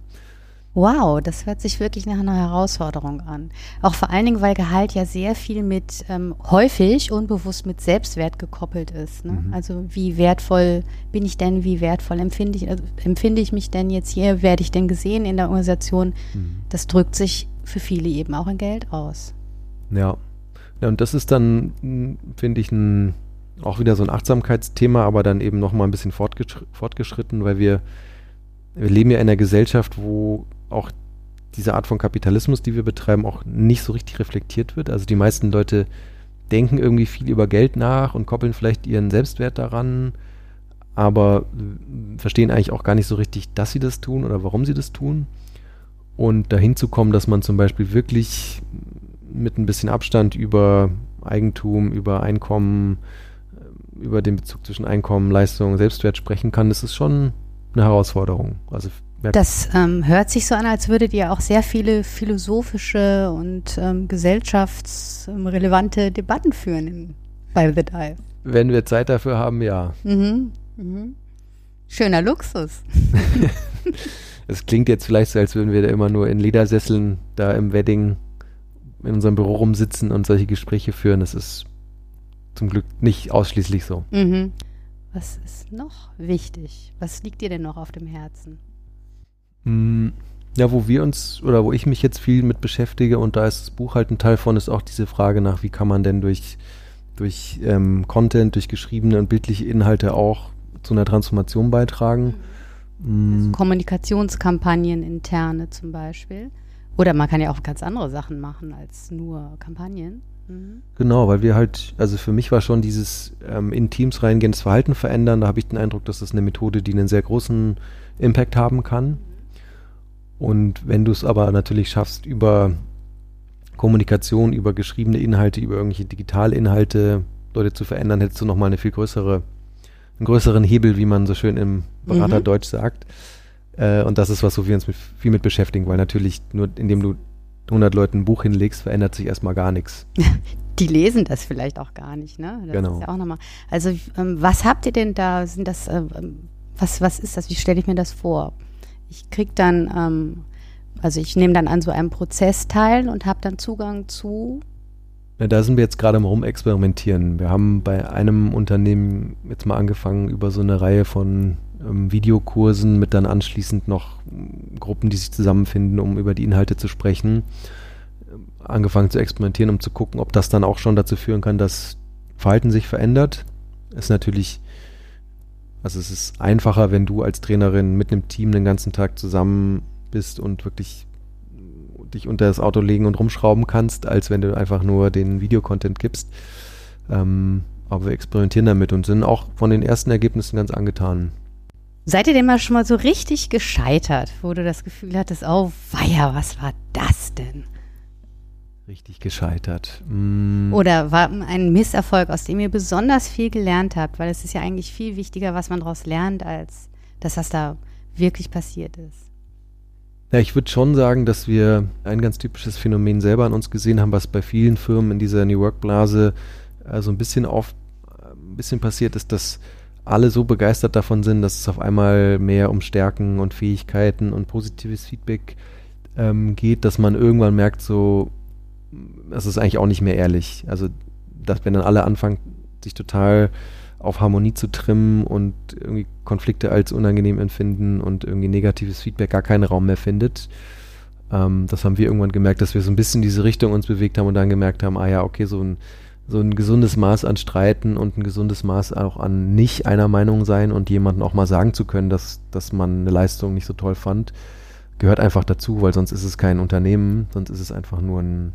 Speaker 2: Wow, das hört sich wirklich nach einer Herausforderung an. Auch vor allen Dingen, weil Gehalt ja sehr viel mit ähm, häufig unbewusst mit Selbstwert gekoppelt ist. Ne? Mhm. Also wie wertvoll bin ich denn, wie wertvoll empfinde ich, also empfinde ich mich denn jetzt hier, werde ich denn gesehen in der Organisation? Mhm. Das drückt sich für viele eben auch in Geld aus.
Speaker 3: Ja. Ja und das ist dann, finde ich, ein, auch wieder so ein Achtsamkeitsthema, aber dann eben nochmal ein bisschen fortgeschritten, weil wir wir leben ja in einer Gesellschaft, wo auch diese Art von Kapitalismus, die wir betreiben, auch nicht so richtig reflektiert wird. Also die meisten Leute denken irgendwie viel über Geld nach und koppeln vielleicht ihren Selbstwert daran, aber verstehen eigentlich auch gar nicht so richtig, dass sie das tun oder warum sie das tun. Und dahin zu kommen, dass man zum Beispiel wirklich mit ein bisschen Abstand über Eigentum, über Einkommen, über den Bezug zwischen Einkommen, Leistung, Selbstwert sprechen kann, das ist schon eine Herausforderung. Also
Speaker 2: das ähm, hört sich so an, als würdet ihr auch sehr viele philosophische und ähm, gesellschaftsrelevante Debatten führen in, bei The Dive.
Speaker 3: Wenn wir Zeit dafür haben, ja. Mhm,
Speaker 2: mhm. Schöner Luxus.
Speaker 3: Es klingt jetzt vielleicht so, als würden wir da immer nur in Ledersesseln da im Wedding in unserem Büro rumsitzen und solche Gespräche führen. Das ist zum Glück nicht ausschließlich so. Mhm.
Speaker 2: Was ist noch wichtig? Was liegt dir denn noch auf dem Herzen?
Speaker 3: Hm, ja, wo wir uns oder wo ich mich jetzt viel mit beschäftige und da ist das Buch halt ein Teil von, ist auch diese Frage nach, wie kann man denn durch, durch ähm, Content, durch geschriebene und bildliche Inhalte auch zu einer Transformation beitragen.
Speaker 2: Mhm. Also Kommunikationskampagnen interne zum Beispiel. Oder man kann ja auch ganz andere Sachen machen als nur Kampagnen.
Speaker 3: Mhm. Genau, weil wir halt, also für mich war schon dieses ähm, in Teams reingehen, das Verhalten verändern, da habe ich den Eindruck, dass das eine Methode, die einen sehr großen Impact haben kann. Und wenn du es aber natürlich schaffst, über Kommunikation, über geschriebene Inhalte, über irgendwelche Digitalinhalte Leute zu verändern, hättest du nochmal eine viel größere, einen größeren Hebel, wie man so schön im Beraterdeutsch mhm. sagt. Äh, und das ist was, wo wir uns mit, viel mit beschäftigen, weil natürlich nur indem du 100 Leuten ein Buch hinlegst, verändert sich erstmal gar nichts.
Speaker 2: Die lesen das vielleicht auch gar nicht, ne? Das
Speaker 3: genau.
Speaker 2: Ja also ähm, was habt ihr denn da? Sind das äh, was was ist das? Wie stelle ich mir das vor? Ich krieg dann, ähm, also ich nehme dann an so einem Prozess teil und habe dann Zugang zu.
Speaker 3: Ja, da sind wir jetzt gerade mal rumexperimentieren. Wir haben bei einem Unternehmen jetzt mal angefangen über so eine Reihe von ähm, Videokursen mit dann anschließend noch ähm, Gruppen, die sich zusammenfinden, um über die Inhalte zu sprechen, äh, angefangen zu experimentieren, um zu gucken, ob das dann auch schon dazu führen kann, dass Verhalten sich verändert. Ist natürlich also es ist einfacher, wenn du als Trainerin mit einem Team den ganzen Tag zusammen bist und wirklich dich unter das Auto legen und rumschrauben kannst, als wenn du einfach nur den Videocontent gibst. Ähm, aber wir experimentieren damit und sind auch von den ersten Ergebnissen ganz angetan.
Speaker 2: Seid ihr denn mal schon mal so richtig gescheitert, wo du das Gefühl hattest, oh weia, was war das denn?
Speaker 3: Richtig gescheitert. Mm.
Speaker 2: Oder war ein Misserfolg, aus dem ihr besonders viel gelernt habt, weil es ist ja eigentlich viel wichtiger, was man daraus lernt, als dass das da wirklich passiert ist.
Speaker 3: Ja, ich würde schon sagen, dass wir ein ganz typisches Phänomen selber an uns gesehen haben, was bei vielen Firmen in dieser New Work-Blase äh, so ein bisschen auf ein bisschen passiert ist, dass alle so begeistert davon sind, dass es auf einmal mehr um Stärken und Fähigkeiten und positives Feedback ähm, geht, dass man irgendwann merkt, so das ist eigentlich auch nicht mehr ehrlich. Also, dass wenn dann alle anfangen, sich total auf Harmonie zu trimmen und irgendwie Konflikte als unangenehm empfinden und irgendwie negatives Feedback gar keinen Raum mehr findet. Ähm, das haben wir irgendwann gemerkt, dass wir so ein bisschen in diese Richtung uns bewegt haben und dann gemerkt haben, ah ja, okay, so ein, so ein gesundes Maß an Streiten und ein gesundes Maß auch an nicht einer Meinung sein und jemandem auch mal sagen zu können, dass, dass man eine Leistung nicht so toll fand, gehört einfach dazu, weil sonst ist es kein Unternehmen, sonst ist es einfach nur ein,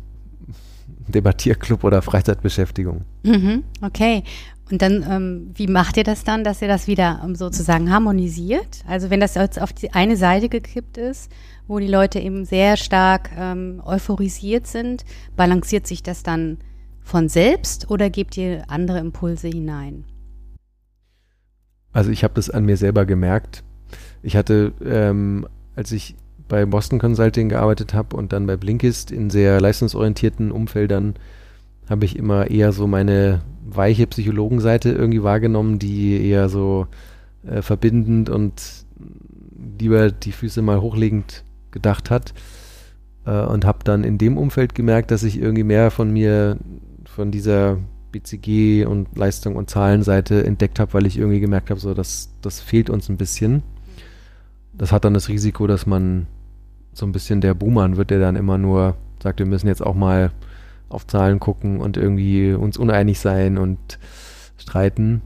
Speaker 3: Debattierclub oder Freizeitbeschäftigung.
Speaker 2: Mhm, okay. Und dann, ähm, wie macht ihr das dann, dass ihr das wieder ähm, sozusagen harmonisiert? Also wenn das jetzt auf die eine Seite gekippt ist, wo die Leute eben sehr stark ähm, euphorisiert sind, balanciert sich das dann von selbst oder gebt ihr andere Impulse hinein?
Speaker 3: Also ich habe das an mir selber gemerkt. Ich hatte, ähm, als ich bei Boston Consulting gearbeitet habe und dann bei Blinkist in sehr leistungsorientierten Umfeldern, habe ich immer eher so meine weiche Psychologenseite irgendwie wahrgenommen, die eher so äh, verbindend und lieber die Füße mal hochlegend gedacht hat. Äh, und habe dann in dem Umfeld gemerkt, dass ich irgendwie mehr von mir, von dieser BCG und Leistung und Zahlenseite entdeckt habe, weil ich irgendwie gemerkt habe, so das, das fehlt uns ein bisschen. Das hat dann das Risiko, dass man so ein bisschen der Buhmann wird, der dann immer nur sagt, wir müssen jetzt auch mal auf Zahlen gucken und irgendwie uns uneinig sein und streiten.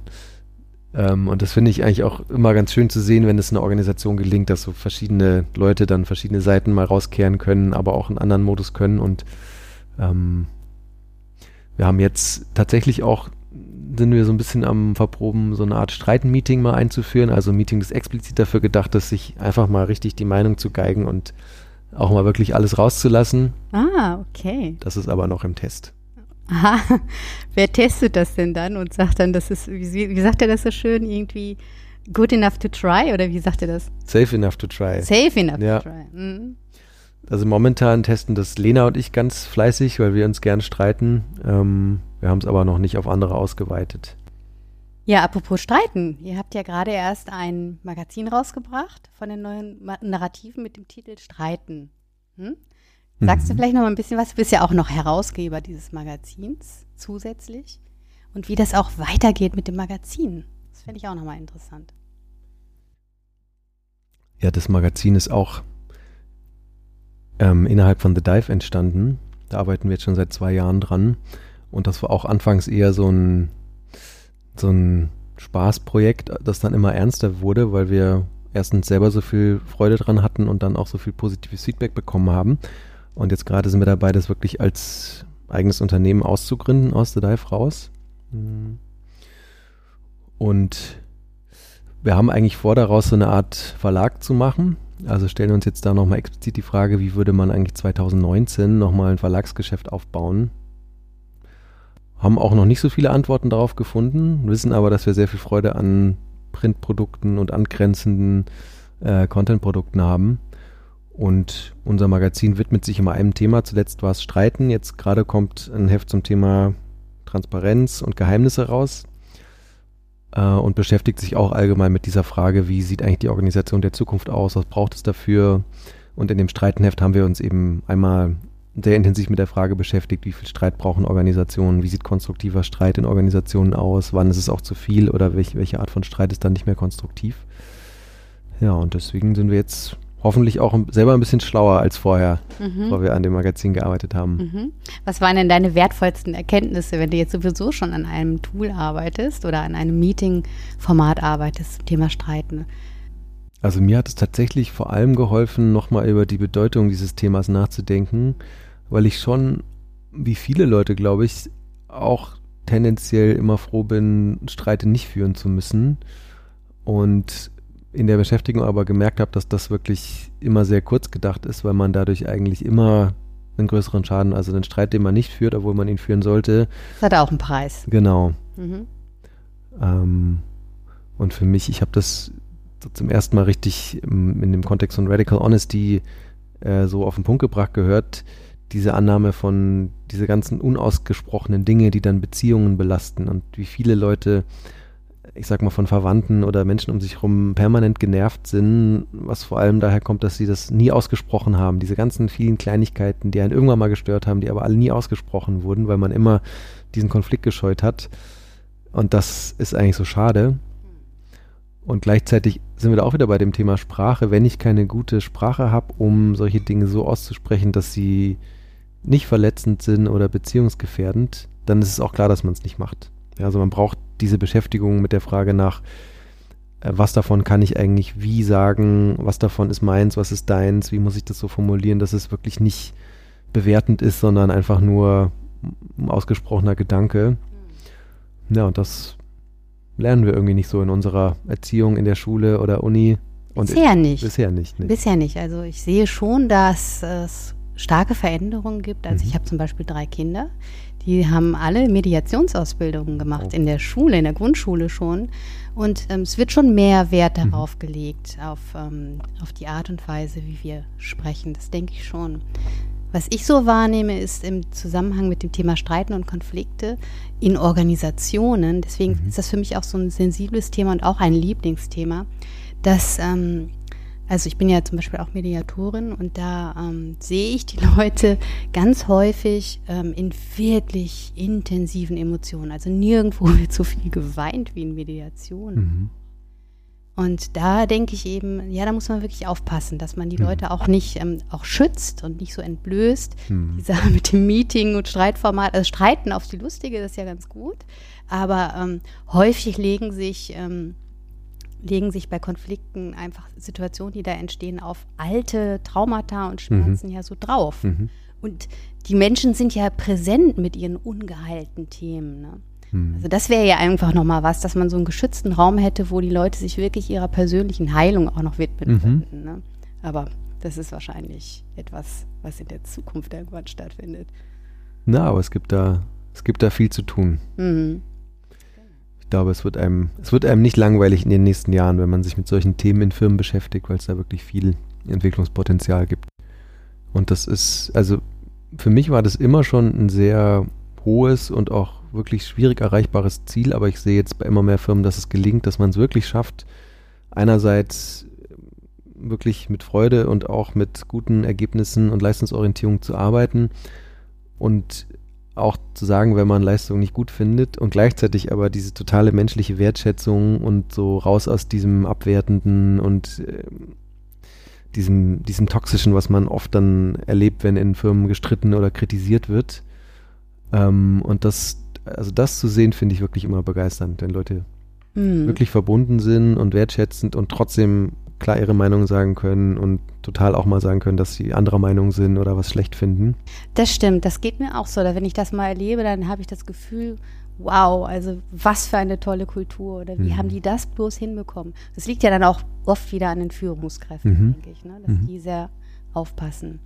Speaker 3: Ähm, und das finde ich eigentlich auch immer ganz schön zu sehen, wenn es einer Organisation gelingt, dass so verschiedene Leute dann verschiedene Seiten mal rauskehren können, aber auch einen anderen Modus können. Und ähm, wir haben jetzt tatsächlich auch, sind wir so ein bisschen am Verproben, so eine Art Streiten-Meeting mal einzuführen. Also ein Meeting, das explizit dafür gedacht ist, sich einfach mal richtig die Meinung zu geigen und auch mal wirklich alles rauszulassen.
Speaker 2: Ah, okay.
Speaker 3: Das ist aber noch im Test.
Speaker 2: Aha, wer testet das denn dann und sagt dann, das ist, wie, wie sagt er das so schön, irgendwie good enough to try oder wie sagt er das?
Speaker 3: Safe enough to try.
Speaker 2: Safe enough
Speaker 3: ja.
Speaker 2: to try. Mhm.
Speaker 3: Also momentan testen das Lena und ich ganz fleißig, weil wir uns gern streiten. Ähm, wir haben es aber noch nicht auf andere ausgeweitet.
Speaker 2: Ja, apropos Streiten. Ihr habt ja gerade erst ein Magazin rausgebracht von den neuen Narrativen mit dem Titel Streiten. Hm? Sagst mhm. du vielleicht noch mal ein bisschen was? Du bist ja auch noch Herausgeber dieses Magazins zusätzlich. Und wie das auch weitergeht mit dem Magazin. Das fände ich auch noch mal interessant.
Speaker 3: Ja, das Magazin ist auch ähm, innerhalb von The Dive entstanden. Da arbeiten wir jetzt schon seit zwei Jahren dran. Und das war auch anfangs eher so ein so ein Spaßprojekt, das dann immer ernster wurde, weil wir erstens selber so viel Freude dran hatten und dann auch so viel positives Feedback bekommen haben. Und jetzt gerade sind wir dabei, das wirklich als eigenes Unternehmen auszugründen aus The Dive raus. Und wir haben eigentlich vor, daraus so eine Art Verlag zu machen. Also stellen uns jetzt da nochmal explizit die Frage, wie würde man eigentlich 2019 nochmal ein Verlagsgeschäft aufbauen, haben auch noch nicht so viele Antworten darauf gefunden, wissen aber, dass wir sehr viel Freude an Printprodukten und angrenzenden äh, Contentprodukten haben. Und unser Magazin widmet sich immer einem Thema. Zuletzt war es Streiten. Jetzt gerade kommt ein Heft zum Thema Transparenz und Geheimnisse raus und beschäftigt sich auch allgemein mit dieser Frage, wie sieht eigentlich die Organisation der Zukunft aus, was braucht es dafür. Und in dem Streitenheft haben wir uns eben einmal sehr intensiv mit der Frage beschäftigt, wie viel Streit brauchen Organisationen, wie sieht konstruktiver Streit in Organisationen aus, wann ist es auch zu viel oder welch, welche Art von Streit ist dann nicht mehr konstruktiv. Ja, und deswegen sind wir jetzt hoffentlich auch selber ein bisschen schlauer als vorher, mhm. bevor wir an dem Magazin gearbeitet haben. Mhm.
Speaker 2: Was waren denn deine wertvollsten Erkenntnisse, wenn du jetzt sowieso schon an einem Tool arbeitest oder an einem Meeting-Format arbeitest zum Thema Streiten?
Speaker 3: Also mir hat es tatsächlich vor allem geholfen, nochmal über die Bedeutung dieses Themas nachzudenken weil ich schon, wie viele Leute, glaube ich, auch tendenziell immer froh bin, Streite nicht führen zu müssen. Und in der Beschäftigung aber gemerkt habe, dass das wirklich immer sehr kurz gedacht ist, weil man dadurch eigentlich immer einen größeren Schaden, also einen Streit, den man nicht führt, obwohl man ihn führen sollte.
Speaker 2: Das hat auch einen Preis.
Speaker 3: Genau. Mhm. Ähm, und für mich, ich habe das so zum ersten Mal richtig im, in dem Kontext von Radical Honesty äh, so auf den Punkt gebracht gehört diese Annahme von diese ganzen unausgesprochenen Dinge, die dann Beziehungen belasten und wie viele Leute, ich sag mal von Verwandten oder Menschen um sich herum permanent genervt sind, was vor allem daher kommt, dass sie das nie ausgesprochen haben. Diese ganzen vielen Kleinigkeiten, die einen irgendwann mal gestört haben, die aber alle nie ausgesprochen wurden, weil man immer diesen Konflikt gescheut hat. Und das ist eigentlich so schade. Und gleichzeitig sind wir da auch wieder bei dem Thema Sprache. Wenn ich keine gute Sprache habe, um solche Dinge so auszusprechen, dass sie nicht verletzend sind oder beziehungsgefährdend, dann ist es auch klar, dass man es nicht macht. Ja, also man braucht diese Beschäftigung mit der Frage nach, äh, was davon kann ich eigentlich wie sagen, was davon ist meins, was ist deins, wie muss ich das so formulieren, dass es wirklich nicht bewertend ist, sondern einfach nur ein ausgesprochener Gedanke. Ja, und das lernen wir irgendwie nicht so in unserer Erziehung in der Schule oder Uni.
Speaker 2: Und bisher nicht.
Speaker 3: Bisher nicht.
Speaker 2: Nee. Bisher nicht. Also ich sehe schon, dass es starke Veränderungen gibt. Also mhm. ich habe zum Beispiel drei Kinder, die haben alle Mediationsausbildungen gemacht oh. in der Schule, in der Grundschule schon. Und ähm, es wird schon mehr Wert mhm. darauf mhm. gelegt, auf, ähm, auf die Art und Weise, wie wir sprechen. Das denke ich schon. Was ich so wahrnehme, ist im Zusammenhang mit dem Thema Streiten und Konflikte in Organisationen, deswegen mhm. ist das für mich auch so ein sensibles Thema und auch ein Lieblingsthema, dass ähm, also ich bin ja zum Beispiel auch Mediatorin und da ähm, sehe ich die Leute ganz häufig ähm, in wirklich intensiven Emotionen. Also nirgendwo wird so viel geweint wie in Mediation. Mhm. Und da denke ich eben, ja, da muss man wirklich aufpassen, dass man die mhm. Leute auch nicht ähm, auch schützt und nicht so entblößt. Mhm. Die Sache mit dem Meeting und Streitformat, also Streiten auf die Lustige, das ist ja ganz gut. Aber ähm, häufig legen sich ähm, legen sich bei Konflikten einfach Situationen, die da entstehen, auf alte Traumata und Schmerzen mhm. ja so drauf. Mhm. Und die Menschen sind ja präsent mit ihren ungeheilten Themen. Ne? Mhm. Also das wäre ja einfach nochmal was, dass man so einen geschützten Raum hätte, wo die Leute sich wirklich ihrer persönlichen Heilung auch noch widmen mhm. könnten. Ne? Aber das ist wahrscheinlich etwas, was in der Zukunft irgendwann stattfindet.
Speaker 3: Na, aber es gibt da, es gibt da viel zu tun. Mhm ich glaube, es wird einem, es wird einem nicht langweilig in den nächsten Jahren, wenn man sich mit solchen Themen in Firmen beschäftigt, weil es da wirklich viel Entwicklungspotenzial gibt. Und das ist, also für mich war das immer schon ein sehr hohes und auch wirklich schwierig erreichbares Ziel, aber ich sehe jetzt bei immer mehr Firmen, dass es gelingt, dass man es wirklich schafft, einerseits wirklich mit Freude und auch mit guten Ergebnissen und Leistungsorientierung zu arbeiten und auch zu sagen, wenn man Leistung nicht gut findet und gleichzeitig aber diese totale menschliche Wertschätzung und so raus aus diesem abwertenden und äh, diesem, diesem toxischen, was man oft dann erlebt, wenn in Firmen gestritten oder kritisiert wird. Ähm, und das, also das zu sehen, finde ich wirklich immer begeisternd, wenn Leute mhm. wirklich verbunden sind und wertschätzend und trotzdem klar ihre Meinung sagen können und total auch mal sagen können, dass sie anderer Meinung sind oder was schlecht finden.
Speaker 2: Das stimmt, das geht mir auch so. Wenn ich das mal erlebe, dann habe ich das Gefühl, wow, also was für eine tolle Kultur oder wie mhm. haben die das bloß hinbekommen? Das liegt ja dann auch oft wieder an den Führungskräften, mhm. denke ich, ne? dass mhm. die sehr aufpassen.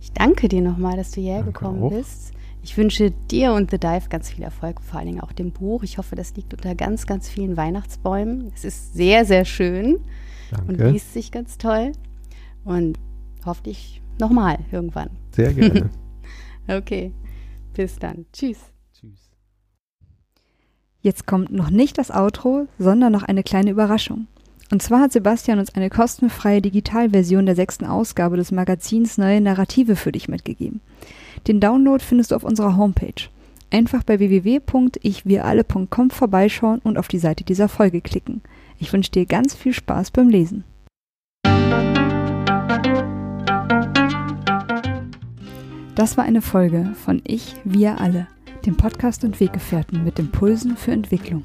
Speaker 2: Ich danke dir nochmal, dass du hierher danke gekommen auch. bist. Ich wünsche dir und The Dive ganz viel Erfolg, vor allen Dingen auch dem Buch. Ich hoffe, das liegt unter ganz, ganz vielen Weihnachtsbäumen. Es ist sehr, sehr schön. Danke. und liest sich ganz toll. Und hoffentlich nochmal irgendwann.
Speaker 3: Sehr gerne.
Speaker 2: okay, bis dann. Tschüss. Tschüss.
Speaker 1: Jetzt kommt noch nicht das Outro, sondern noch eine kleine Überraschung. Und zwar hat Sebastian uns eine kostenfreie Digitalversion der sechsten Ausgabe des Magazins Neue Narrative für dich mitgegeben. Den Download findest du auf unserer Homepage. Einfach bei www.ichwiralle.com vorbeischauen und auf die Seite dieser Folge klicken. Ich wünsche dir ganz viel Spaß beim Lesen. Das war eine Folge von Ich, wir alle, dem Podcast und Weggefährten mit Impulsen für Entwicklung.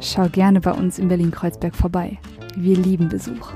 Speaker 1: schau gerne bei uns in Berlin-Kreuzberg vorbei. Wir lieben Besuch.